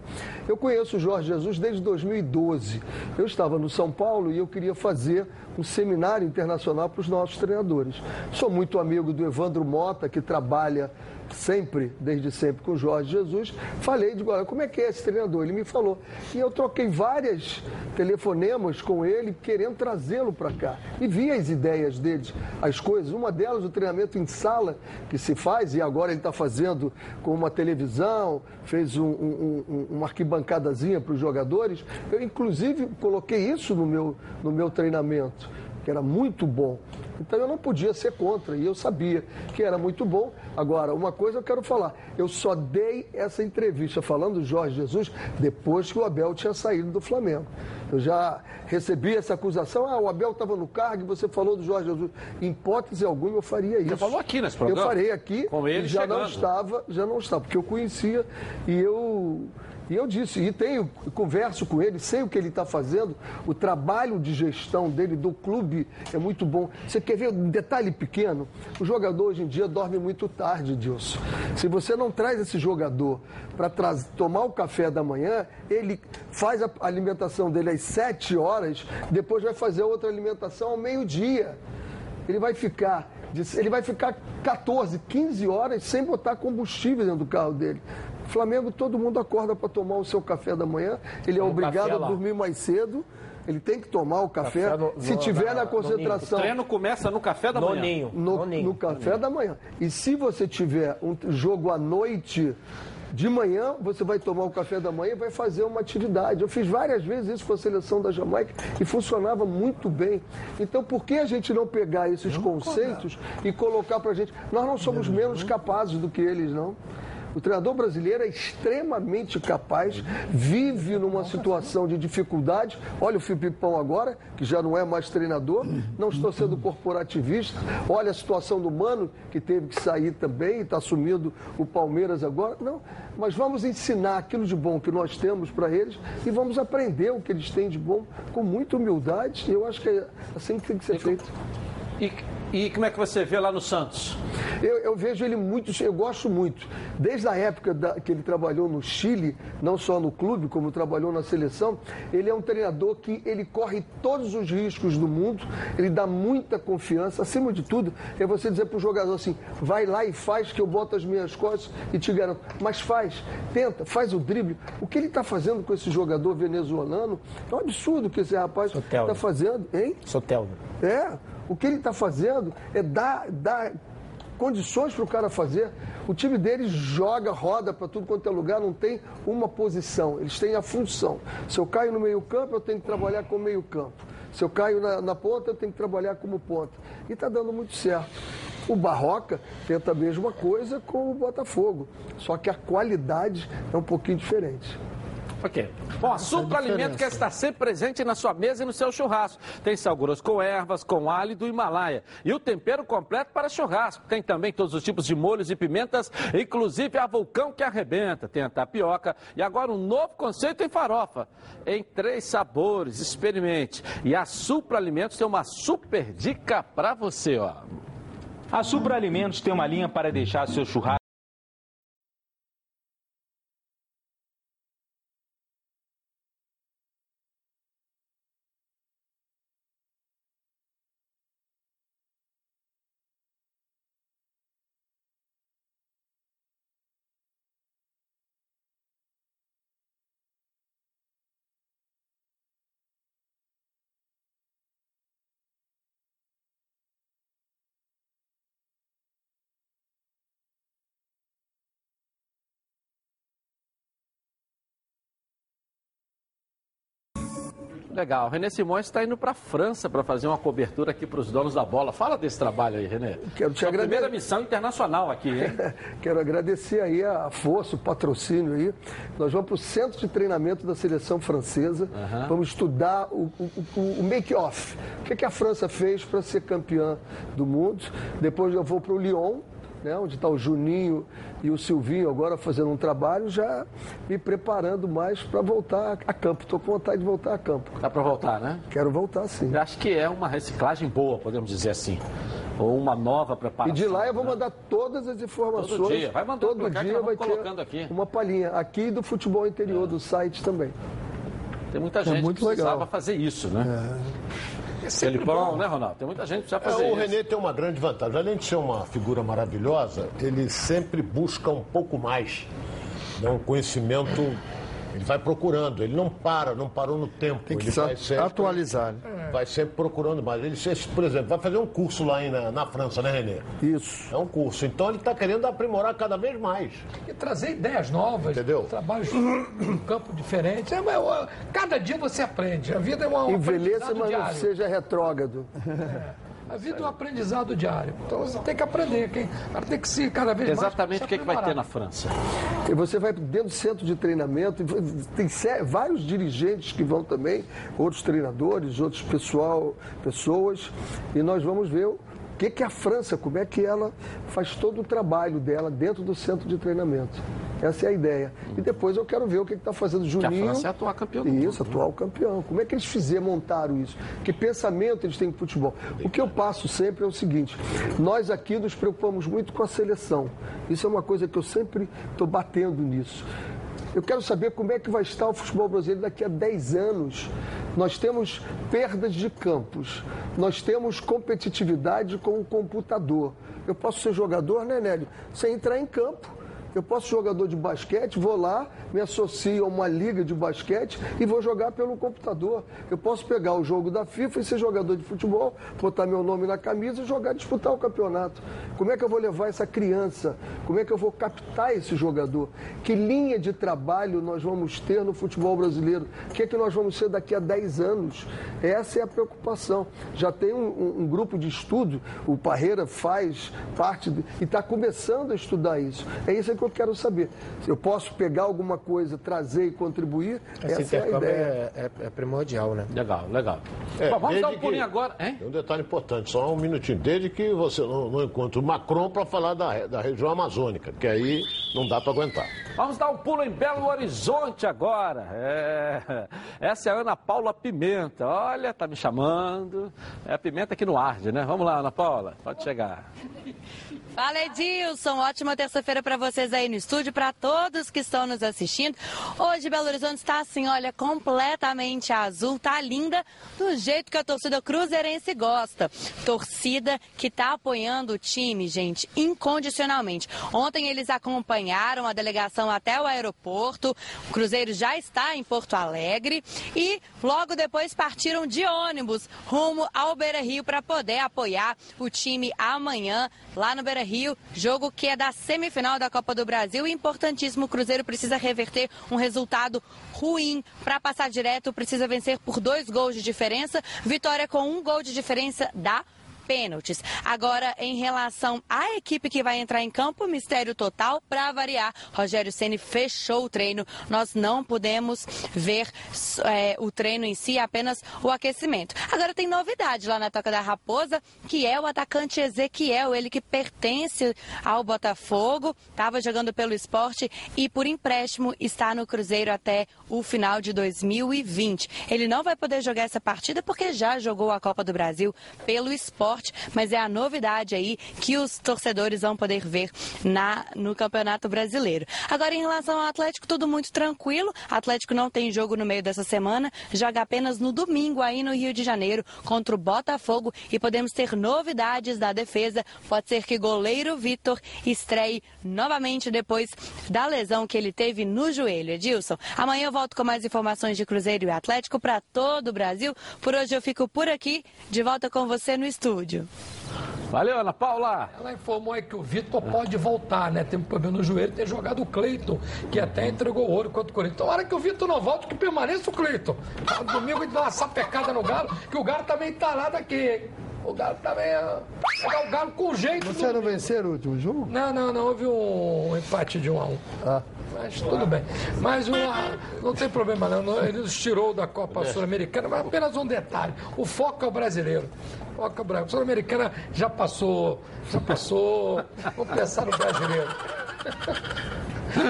Eu conheço o Jorge Jesus desde 2012. Eu estava no São Paulo e eu queria fazer um seminário internacional para os nossos treinadores. Sou muito amigo do Evandro Mota, que trabalha sempre, desde sempre, com o Jorge Jesus. Falei, digo, olha, como é que é esse treinador? Ele me falou. E eu troquei várias telefonemas com ele, querendo trazê-lo para cá. E vi as ideias dele, as coisas. Uma delas, o treinamento em sala, que se faz, e agora ele está fazendo com uma televisão, fez um, um, um, uma arquibancadazinha para os jogadores. Eu, inclusive, coloquei isso no meu, no meu treinamento que era muito bom. Então eu não podia ser contra, e eu sabia que era muito bom. Agora, uma coisa eu quero falar: eu só dei essa entrevista falando do Jorge Jesus depois que o Abel tinha saído do Flamengo. Eu já recebi essa acusação: ah, o Abel estava no cargo e você falou do Jorge Jesus. Em hipótese alguma eu faria isso. Você falou aqui nesse programa? Eu farei aqui Com ele e já chegando. não estava, já não estava, porque eu conhecia e eu e eu disse, e tenho, converso com ele, sei o que ele está fazendo, o trabalho de gestão dele, do clube, é muito bom. Você quer ver um detalhe pequeno? O jogador hoje em dia dorme muito tarde, Dilson. Se você não traz esse jogador para tomar o café da manhã, ele faz a alimentação dele às 7 horas, depois vai fazer outra alimentação ao meio-dia. Ele vai ficar ele vai ficar 14, 15 horas sem botar combustível dentro do carro dele. Flamengo, todo mundo acorda para tomar o seu café da manhã. Ele é obrigado a dormir mais cedo. Ele tem que tomar o café. Café no- se no- tiver na- na concentração. ninho. O treino começa no café da manhã. No, no café da manhã. E se você tiver um jogo à noite, de manhã, você vai tomar o café da manhã e vai fazer uma atividade. Eu fiz várias vezes isso com a seleção da Jamaica e funcionava muito bem. Então, por que a gente não pegar esses conceitos e colocar para a gente? Nós não somos menos capazes do que eles, não. O treinador brasileiro é extremamente capaz, vive numa situação de dificuldade. Olha o Filipão agora, que já não é mais treinador, não estou sendo corporativista. Olha a situação do Mano, que teve que sair também, está assumindo o Palmeiras agora. Não, mas vamos ensinar aquilo de bom que nós temos para eles e vamos aprender o que eles têm de bom com muita humildade. Eu acho que é assim que tem que ser feito. E, e como é que você vê lá no Santos? Eu, eu vejo ele muito, eu gosto muito. Desde a época da- que ele trabalhou no Chile, não só no clube, como trabalhou na seleção, ele é um treinador que ele corre todos os riscos do mundo, ele dá muita confiança. Acima de tudo, é você dizer para o jogador assim: vai lá e faz que eu boto as minhas costas e te garanto. Mas faz, tenta, faz o drible. O que ele está fazendo com esse jogador venezuelano é um absurdo que esse rapaz está fazendo, hein? Soteldo. É, o que ele está fazendo é dar, dar condições para o cara fazer. O time deles joga, roda para tudo quanto é lugar, não tem uma posição, eles têm a função. Se eu caio no meio-campo, eu tenho que trabalhar com meio-campo. Se eu caio na, na ponta, eu tenho que trabalhar como ponta. E está dando muito certo. O Barroca tenta a mesma coisa com o Botafogo, só que a qualidade é um pouquinho diferente. Ok. Bom, a Supra Alimento quer estar sempre presente na sua mesa e no seu churrasco. Tem sal grosso com ervas, com alho do Himalaia. E o tempero completo para churrasco. Tem também todos os tipos de molhos e pimentas, inclusive a vulcão que arrebenta. Tem a tapioca e agora um novo conceito em farofa. Em três sabores, experimente. E a Supra Alimentos tem uma super dica para você, ó. A Supra Alimentos tem uma linha para deixar seu churrasco Legal. René Simões está indo para a França para fazer uma cobertura aqui para os donos da bola. Fala desse trabalho aí, René. Quero te Sua agradecer. primeira missão internacional aqui, hein? Quero agradecer aí a força, o patrocínio aí. Nós vamos para o centro de treinamento da seleção francesa. Vamos estudar o, o- o- o make-off. O que, que a França fez para ser campeã do mundo. Depois eu vou para o Lyon, né, onde está o Juninho e o Silvinho agora fazendo um trabalho, já me preparando mais para voltar a campo. Estou com vontade de voltar a campo. Dá para voltar, né? Quero voltar sim. Eu acho que é uma reciclagem boa, podemos dizer assim. ou uma nova E preparação. de lá eu vou né? mandar todas as informações. Todo dia. Vai mandando Todo cá dia vai colocando ter aqui. uma palhinha. Aqui do futebol interior, do site também. Tem muita É gente muito que precisava legal. fazer isso, né? Felipão, né, Ronaldo? Tem muita gente que precisa É, fazer o isso. Renê tem uma grande vantagem. Além de ser uma figura maravilhosa, ele sempre busca um pouco mais. Né? Um conhecimento. Ele vai procurando, ele não para, não parou no tempo. Tem que ele se vai sempre, atualizar. né? Vai sempre procurando mais. Ele, por exemplo, vai fazer um curso lá aí na, na França, né, Renê? Isso. É um curso. Então ele está querendo aprimorar cada vez mais. E trazer ideias novas, Entendeu? trabalhos num campo diferente. É, cada dia você aprende. A vida é uma, um Envelheça, mas não seja retrógrado. A vida é um aprendizado diário. Então você tem que aprender. Quem, tem que se cada vez mais. Exatamente se o que, que vai ter na França. E você vai dentro do centro de treinamento, e tem vários dirigentes que vão também, outros treinadores, outros pessoal, pessoas, e nós vamos ver o que, que a França, como é que ela faz todo o trabalho dela dentro do centro de treinamento. Essa é a ideia. E depois eu quero ver o que está fazendo o Que a Juninho. França é atual campeão Isso, atual campeão. Como é que eles fizeram, montaram isso? Que pensamento eles têm com futebol? O que eu passo sempre é o seguinte: nós aqui nos preocupamos muito com a seleção. Isso é uma coisa que eu sempre estou batendo nisso. Eu quero saber como é que vai estar o futebol brasileiro daqui a 10 anos. Nós temos perdas de campos, nós temos competitividade com o computador. Eu posso ser jogador, né, Nélio? Sem entrar em campo. Eu posso ser jogador de basquete, vou lá, me associo a uma liga de basquete e vou jogar pelo computador. Eu posso pegar o jogo da FIFA e ser jogador de futebol, botar meu nome na camisa e jogar, disputar o campeonato. Como é que eu vou levar essa criança? Como é que eu vou captar esse jogador? Que linha de trabalho nós vamos ter no futebol brasileiro? O que é que nós vamos ser daqui a 10 anos? Essa é a preocupação. Já tem um, um- grupo de estudo, o Parreira faz parte de- e está começando a estudar isso. É isso que eu quero saber. Se eu posso pegar alguma coisa, trazer e contribuir, Esse essa é a ideia. é, é- é primordial, né? Legal, legal. É, Bom, vamos dar um pulinho que- agora, hein? Tem um detalhe importante, só um minutinho. Desde que você não, não encontra o Macron para falar da, da região amazônica, que aí não dá para aguentar. Vamos dar um pulo em Belo Horizonte agora. É. Essa é a Ana Paula Pimenta. Olha, tá me chamando. É a pimenta que não arde, né? Vamos lá, Ana Paula, pode chegar. Fala Edilson, ótima terça-feira para vocês aí no estúdio, para todos que estão nos assistindo. Hoje Belo Horizonte está assim, olha, completamente azul, tá linda do jeito que a torcida cruzeirense gosta. Torcida que tá apoiando o time, gente, incondicionalmente. Ontem eles acompanharam a delegação até o aeroporto. O Cruzeiro já está em Porto Alegre e logo depois partiram de ônibus rumo ao Beira Rio para poder apoiar o time amanhã lá no Beira Rio. Jogo que é da semifinal da Copa do Brasil. Importantíssimo. O Cruzeiro precisa reverter um resultado ruim para passar direto. Precisa vencer por dois gols de diferença. Vitória com um gol de diferença dá pênaltis. Agora, em relação à equipe que vai entrar em campo, mistério total, para variar. Rogério Ceni fechou o treino. Nós não podemos ver é, o treino em si, apenas o aquecimento. Agora tem novidade lá na Toca da Raposa, que é o atacante Ezequiel, ele que pertence ao Botafogo, estava jogando pelo esporte e por empréstimo está no Cruzeiro até o final de 2020. Ele não vai poder jogar essa partida porque já jogou a Copa do Brasil pelo esporte, mas é a novidade aí que os torcedores vão poder ver na, no Campeonato Brasileiro. Agora, em relação ao Atlético, tudo muito tranquilo. Atlético não tem jogo no meio dessa semana, joga apenas no domingo aí no Rio de Janeiro contra o Botafogo e podemos ter novidades da defesa. Pode ser que goleiro Vitor estreie novamente depois da lesão que ele teve no joelho. Edilson, amanhã eu volto com mais informações de Cruzeiro e Atlético para todo o Brasil. Por hoje eu fico por aqui, de volta com você no estúdio. Valeu, Ana Paula. Ela informou aí que o Vitor pode voltar, né? Tem um problema no joelho, tem jogado o Cleiton, que até entregou ouro contra o Corinthians. Então, hora que o Vitor não volta, que permaneça o Cleiton. Ah, Domingo a gente dá uma sapecada no Galo, que o Galo também tá lá daqui. hein? O Galo também é. Pegar o Galo com jeito. Você não venceram o último jogo? Não, não, não. Houve um empate de um a um. Ah. Mas tudo bem. Mas uma, não tem problema não. não. Ele nos tirou da Copa Sul-Americana, mas apenas um detalhe. O foco é o brasileiro. O foco é o brasileiro. A Sul-Americana já passou. Já passou. Vamos pensar no brasileiro.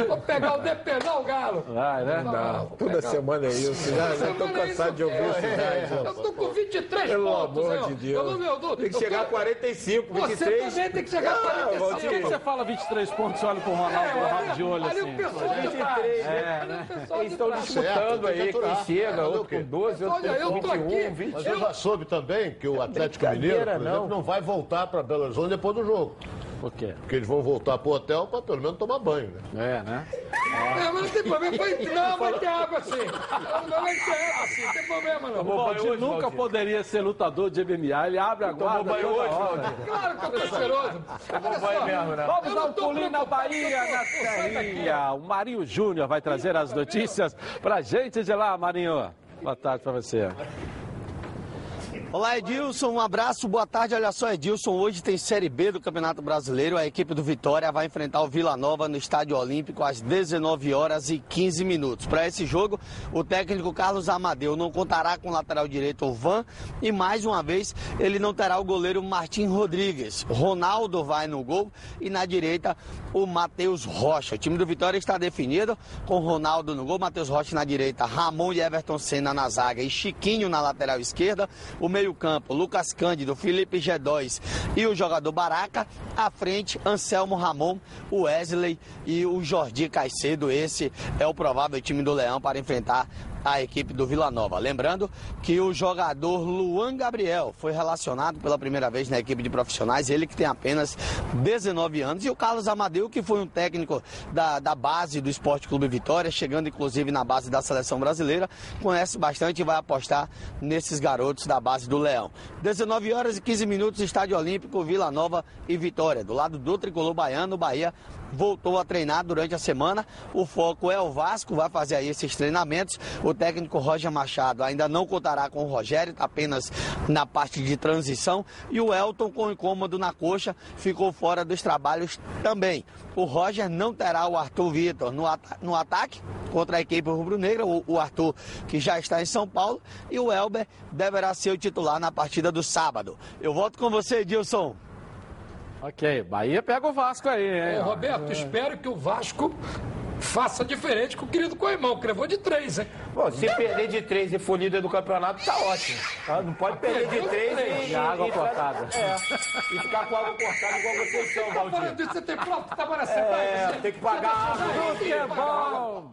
Vou pegar o depenar o Galo. Vai, né? Não, toda semana é isso. Já, já tô cansado de ouvir isso. já, Eu tô com 23 Pelo pontos. amor eu- de Deus. eu não- eu não- Tem que eu chegar a quero- 45, Você 23. também tem que chegar a Ah, 45. Por que você fala 23 pontos e olha pro Ronaldo É, rabo de olho ali assim? o pessoal de 23, trás. É, Ali né? o pessoal Eles estão disputando aí, quem chega, o outro com 12, outro Olha, eu com tô 21, aqui. 20. Mas você já soube também que o Atlético Mineiro, por exemplo, não. não vai voltar para Belo Horizonte depois do jogo. Por quê? Porque eles vão voltar pro hotel para pelo menos tomar banho, né? É, né? É, mas não tem problema. Vai, não, vai ter água assim. Não, não vai ter água assim. Não tem problema, não. O Valdir nunca poderia ser lutador de MMA. Ele abre a guarda banho toda hoje, hora. Claro que eu tô cheiroso. Olha só, mesmo, né? Vamos dar não um pulinho na Bahia, na. Serrinha. O Marinho Júnior vai trazer as notícias pra gente de lá, Marinho. Boa tarde pra você. Olá, Edilson. Um abraço, boa tarde. Olha só, Edilson. Hoje tem Série B do Campeonato Brasileiro. A equipe do Vitória vai enfrentar o Vila Nova no Estádio Olímpico às 19 horas e 15 minutos. Para esse jogo, o técnico Carlos Amadeu não contará com o lateral direito Van e mais uma vez ele não terá o goleiro Martim Rodrigues. Ronaldo vai no gol e na direita o Matheus Rocha. O time do Vitória está definido com Ronaldo no gol, Matheus Rocha na direita, Ramon e Everton Senna na zaga e Chiquinho na lateral esquerda. O meio-campo, Lucas Cândido, Felipe G2 e o jogador Baraca. À frente, Anselmo Ramon, o Wesley e o Jordi Caicedo. Esse é o provável time do Leão para enfrentar a equipe do Vila Nova. Lembrando que o jogador Luan Gabriel foi relacionado pela primeira vez na equipe de profissionais, ele que tem apenas 19 anos, e o Carlos Amadeu, que foi um técnico da, da base do Esporte Clube Vitória, chegando inclusive na base da seleção brasileira, conhece bastante e vai apostar nesses garotos da base do Leão. 19 horas e 15 minutos, Estádio Olímpico, Vila Nova e Vitória. Do lado do tricolor baiano, Bahia voltou a treinar durante a semana. O foco é o Vasco, vai fazer aí esses treinamentos. O técnico Roger Machado ainda não contará com o Rogério, está apenas na parte de transição. E o Elton, com incômodo na coxa, ficou fora dos trabalhos também. O Roger não terá o Arthur Vitor no, no ataque contra a equipe rubro-negra, o, o Arthur que já está em São Paulo, e o Elber deverá ser o titular na partida do sábado. Eu volto com você, Edilson. Ok, Bahia pega o Vasco aí, hein? Ô, Roberto, espero que o Vasco faça diferente com o querido Coimão, que levou de três, hein? Bom, se perder de 3 e for líder do campeonato, tá ótimo. tá? Não pode perder de 3 e, E a água e- cortada. É, e ficar com água cortada igual vocês são, Tá falando Valdir. disso, você tem pronto, tá parecendo. É, tem que pagar água. Tudo que é bom.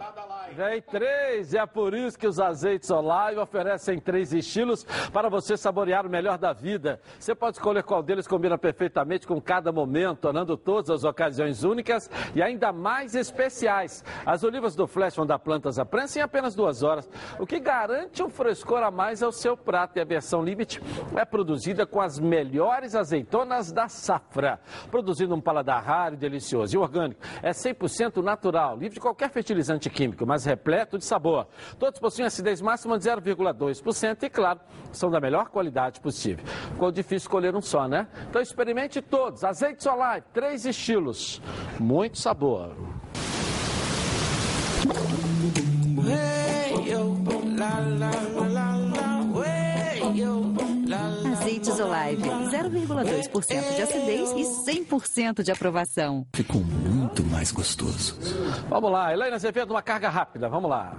Vem três, e é por isso que os azeites Olive oferecem três estilos para você saborear o melhor da vida. Você pode escolher qual deles combina perfeitamente com cada momento, tornando todas as ocasiões únicas e ainda mais especiais. As olivas do Flash vão dar plantas à prensa em apenas duas horas, o que garante um frescor a mais ao seu prato. E a versão Limite é produzida com as melhores azeitonas da safra, produzindo um paladar raro e delicioso. E orgânico, é 100% natural, livre de qualquer fertilizante químico, mas repleto de sabor. Todos possuem acidez máxima de 0,2% e, claro, são da melhor qualidade possível. Ficou difícil escolher um só, né? Então experimente todos. Azeite Solar, três estilos, muito sabor. Azeites Olive, 0,2% de acidez e 100% de aprovação. Ficou muito mais gostoso. Vamos lá, Helena Azevedo, uma carga rápida, vamos lá.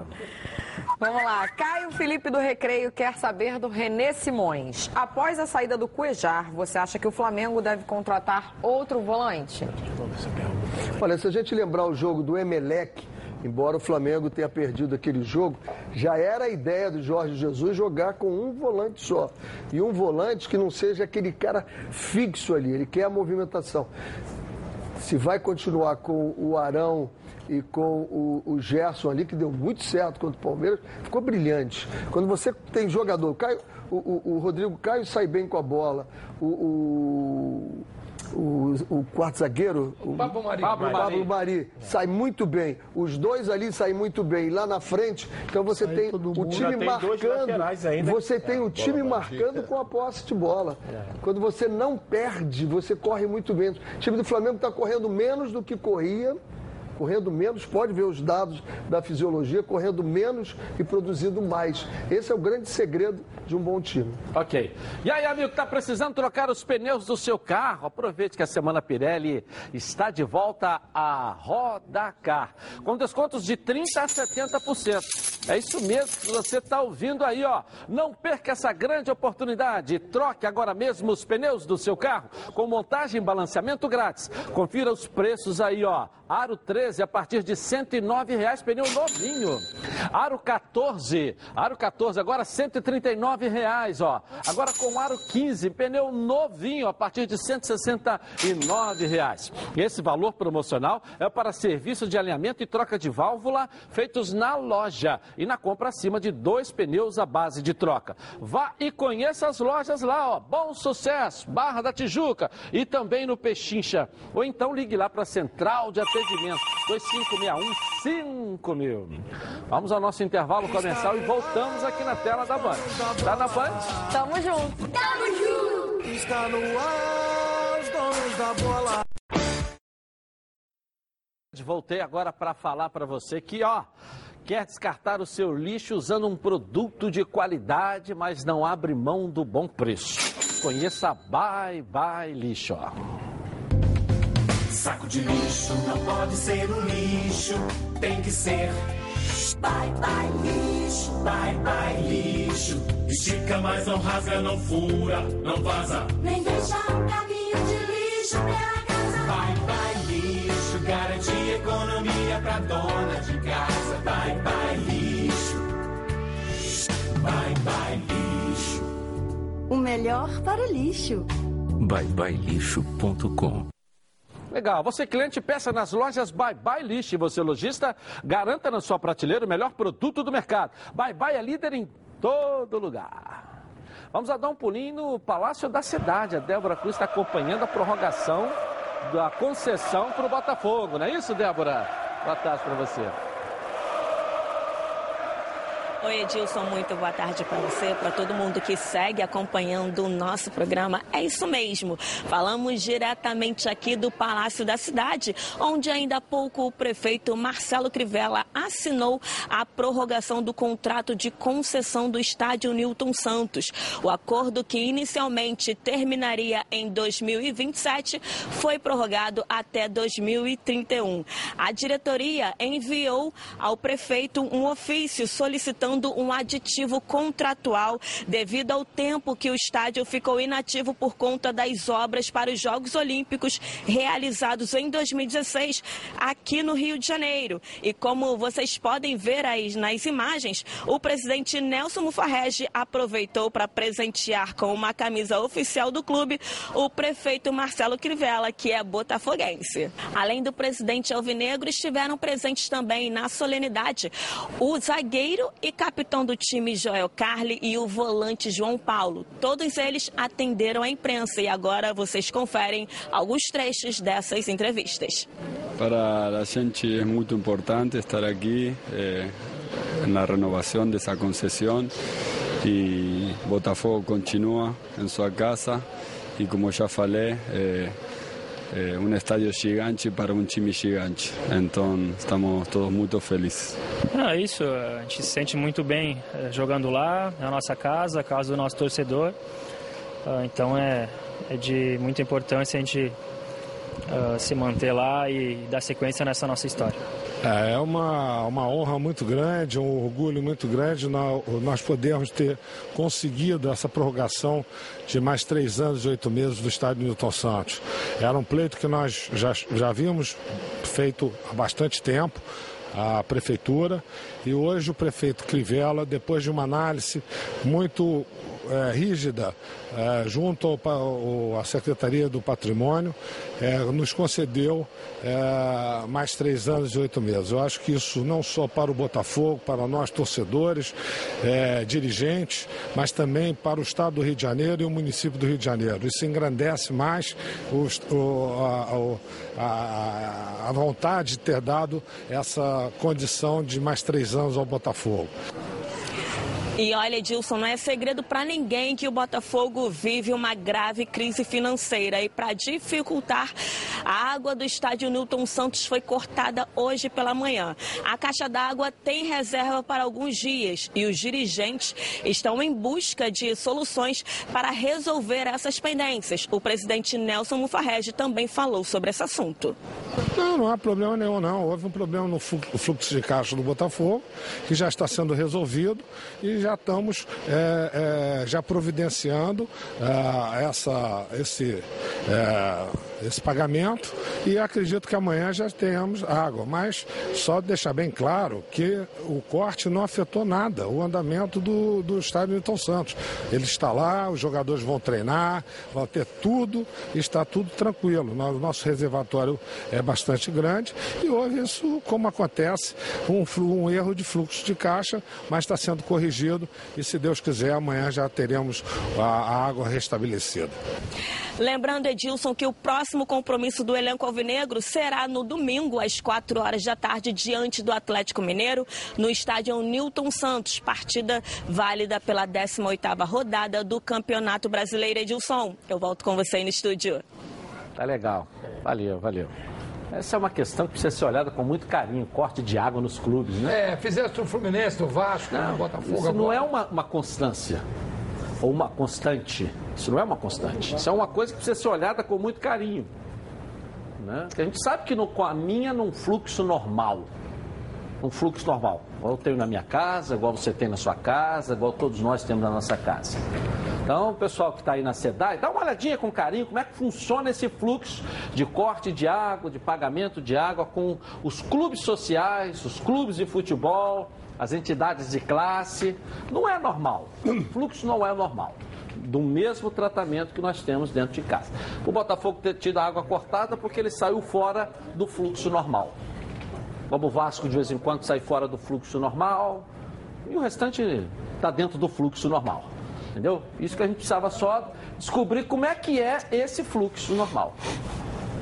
Vamos lá, Caio Felipe do Recreio quer saber do Renê Simões. Após a saída do Cuejar, você acha que o Flamengo deve contratar outro volante? Olha, se a gente lembrar o jogo do Emelec, embora o Flamengo tenha perdido aquele jogo, já era a ideia do Jorge Jesus jogar com um volante só. E um volante que não seja aquele cara fixo ali, ele quer a movimentação. Se vai continuar com o Arão e com o, o Gerson ali, que deu muito certo contra o Palmeiras, ficou brilhante. Quando você tem jogador, o, Caio, o, o- o Rodrigo Caio sai bem com a bola, o, o, o, o quarto zagueiro, o Pablo Mari. Pablo, Mari. Mari, sai muito bem. Os dois ali saem muito bem. Lá na frente, então você tem o time tem marcando. Você tem o time marcando com a posse de bola. Quando você não perde, você corre muito bem. O time do Flamengo está correndo menos do que corria correndo menos, pode ver os dados da fisiologia, correndo menos e produzindo mais. Esse é o grande segredo de um bom time. Ok. E aí, amigo, está precisando trocar os pneus do seu carro? Aproveite que a Semana Pirelli está de volta a Rodacar, com descontos de 30% a 70%. É isso mesmo que você está ouvindo aí, ó. Não perca essa grande oportunidade. Troque agora mesmo os pneus do seu carro com montagem e balanceamento grátis. Confira os preços aí, ó. Aro 13 a partir de 109 reais, pneu novinho. Aro 14, Aro 14 agora 139 reais, ó. Agora com Aro 15, pneu novinho a partir de 169 reais. Esse valor promocional é para serviço de alinhamento e troca de válvula feitos na loja e na compra acima de dois pneus à base de troca. Vá e conheça as lojas lá, ó. Bom sucesso, Barra da Tijuca e também no Pechincha. Ou então ligue lá para a Central de Atendimento 2561 5000. Vamos ao nosso intervalo comercial e voltamos aqui na tela da Band. Tá na Band? Tamo junto. Tamo junto. Está no ar, os donos da bola. Voltei agora para falar para você que, ó, quer descartar o seu lixo usando um produto de qualidade, mas não abre mão do bom preço. Conheça Bye Bye Lixo. Ó. Saco de lixo não pode ser um lixo, tem que ser. Bye bye lixo, bye bye lixo. Estica, mas não rasga, não fura, não vaza. Nem deixa um caminho de lixo pela casa. Bye bye lixo, garante economia pra dona de casa. Bye bye lixo, bye bye lixo. O melhor para o lixo. byebyelixo.com Legal. Você cliente, peça nas lojas Bye Bye. E você lojista, garanta na sua prateleira o melhor produto do mercado. Bye Bye é líder em todo lugar. Vamos a dar um pulinho no Palácio da Cidade. A Débora Cruz está acompanhando a prorrogação da concessão para o Botafogo. Não é isso, Débora? Boa tarde para você. Oi, Edilson, muito boa tarde para você, para todo mundo que segue acompanhando o nosso programa. É isso mesmo, falamos diretamente aqui do Palácio da Cidade, onde ainda há pouco o prefeito Marcelo Crivella assinou a prorrogação do contrato de concessão do estádio Newton Santos. O acordo que inicialmente terminaria em 2027 foi prorrogado até 2031. A diretoria enviou ao prefeito um ofício solicitando um aditivo contratual devido ao tempo que o estádio ficou inativo por conta das obras para os Jogos Olímpicos realizados em 2016 aqui no Rio de Janeiro. E como vocês podem ver aí nas imagens, o presidente Nelson Mufarrege aproveitou para presentear com uma camisa oficial do clube o prefeito Marcelo Crivella, que é botafoguense. Além do presidente Alvinegro, estiveram presentes também na solenidade o zagueiro e capitão do time Joel Carli e o volante João Paulo. Todos eles atenderam a imprensa e agora vocês conferem alguns trechos dessas entrevistas. Para a gente é muito importante estar aqui eh, na renovação dessa concessão e Botafogo continua em sua casa e como já falei eh, é um estádio gigante para um time gigante. Então estamos todos muito felizes. É isso, a gente se sente muito bem eh, jogando lá, é a nossa casa, a casa do nosso torcedor. Ah, Então é, é de muita importância a gente ah, se manter lá e dar sequência nessa nossa história. É uma, uma honra muito grande, um orgulho muito grande nós, nós podermos ter conseguido essa prorrogação de mais três anos e oito meses do estádio Newton Santos. Era um pleito que nós já, já havíamos feito há bastante tempo, a prefeitura, e hoje o prefeito Crivella, depois de uma análise muito eh, rígida eh, junto à Secretaria do Patrimônio, eh, nos concedeu eh, mais três anos e oito meses. Eu acho que isso não só para o Botafogo, para nós torcedores, eh, dirigentes, mas também para o Estado do Rio de Janeiro e o município do Rio de Janeiro. Isso engrandece mais o- a, a- a vontade de ter dado essa condição de mais três anos ao Botafogo. E olha, Edilson, não é segredo para ninguém que o Botafogo vive uma grave crise financeira e para dificultar A água do estádio Newton Santos foi cortada hoje pela manhã. A caixa d'água tem reserva para alguns dias e os dirigentes estão em busca de soluções para resolver essas pendências. O presidente Nelson Mufarrege também falou sobre esse assunto. Não, não há problema nenhum, não. Houve um problema no fluxo de caixa do Botafogo, que já está sendo resolvido e já estamos é, é, já providenciando é, essa, esse, é, esse pagamento e acredito que amanhã já tenhamos água. Mas só deixar bem claro que o corte não afetou nada o andamento do, do estádio Newton Santos. Ele está lá, os jogadores vão treinar, vão ter tudo, está tudo tranquilo. O nosso reservatório é bastante grande e houve isso, como acontece, um, um erro de fluxo de caixa, mas está sendo corrigido e, se Deus quiser, amanhã já teremos a, a água restabelecida. Lembrando, Edilson, que o próximo compromisso do elenco alvinegro será no domingo, às 4 horas da tarde, diante do Atlético Mineiro, no estádio Newton Santos, partida válida pela 18ª rodada do Campeonato Brasileiro. Edilson, eu volto com você aí no estúdio. Tá legal. Valeu, valeu. Essa é uma questão que precisa ser olhada com muito carinho, corte de água nos clubes, né? É, fizeste o Fluminense, o Vasco, não, o Botafogo. Isso não é uma, uma constância ou uma constante. Isso não é uma constante. Isso é uma coisa que precisa ser olhada com muito carinho. Né? Porque a gente sabe que não caminha num fluxo normal. Um fluxo normal. Eu tenho na minha casa, igual você tem na sua casa, igual todos nós temos na nossa casa. Então, o pessoal que está aí na SEDAI, dá uma olhadinha com carinho como é que funciona esse fluxo de corte de água, de pagamento de água com os clubes sociais, os clubes de futebol, as entidades de classe. Não é normal. O fluxo não é normal. Do mesmo tratamento que nós temos dentro de casa. O Botafogo ter tido a água cortada porque ele saiu fora do fluxo normal. Como o Vasco de vez em quando sai fora do fluxo normal. E o restante está dentro do fluxo normal. Entendeu? Isso que a gente precisava só descobrir como é que é esse fluxo normal.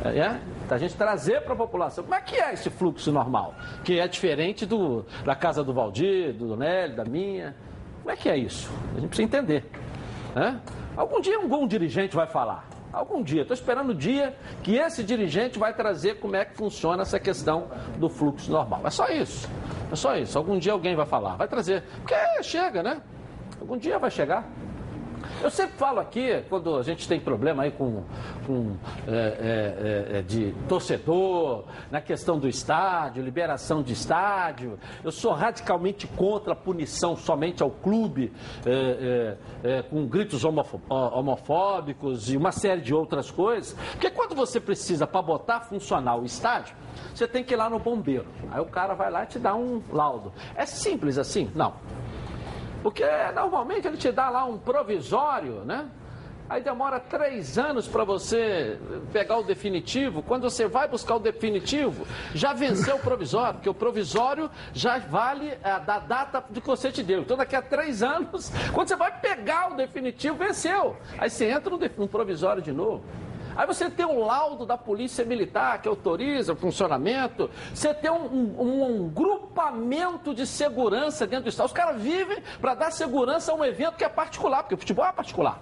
É? é? A gente trazer para a população como é que é esse fluxo normal, que é diferente do, da casa do Valdir, do Donélio, da minha. Como é que é isso? A gente precisa entender. É? Algum dia um bom dirigente vai falar. Algum dia. Estou esperando o dia que esse dirigente vai trazer como é que funciona essa questão do fluxo normal. É só isso. É só isso. Algum dia alguém vai falar. Vai trazer. Porque chega, né? Algum dia vai chegar. Eu sempre falo aqui, quando a gente tem problema aí com, com é, é, é, de torcedor, na questão do estádio, liberação de estádio, eu sou radicalmente contra a punição somente ao clube, é, é, é, com gritos homofóbicos e uma série de outras coisas. Porque quando você precisa para botar funcionar o estádio, você tem que ir lá no bombeiro. Aí o cara vai lá e te dá um laudo. É simples assim? Não. Porque normalmente ele te dá lá um provisório, né? Aí demora três anos para você pegar o definitivo. Quando você vai buscar o definitivo, já venceu o provisório, porque o provisório já vale a, da data de que você te deu. Então daqui a três anos, quando você vai pegar o definitivo, venceu. Aí você entra no, no provisório de novo. Aí você tem um laudo da Polícia Militar que autoriza o funcionamento. Você tem um, um, um grupamento de segurança dentro do Estado. Os caras vivem para dar segurança a um evento que é particular, porque o futebol é particular.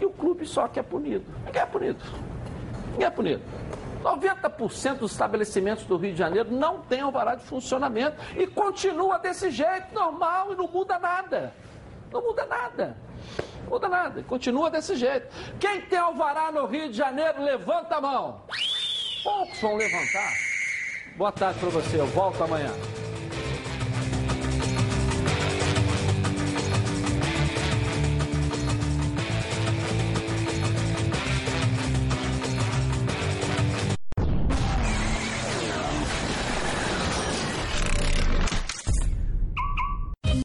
E o clube só que é punido. Ninguém é punido. Ninguém é punido. 90% dos estabelecimentos do Rio de Janeiro não têm alvará de funcionamento e continua desse jeito, normal, e não muda nada. Não muda nada muda nada, continua desse jeito. Quem tem alvará no Rio de Janeiro, levanta a mão. Poucos vão levantar. Boa tarde para você, eu volto amanhã.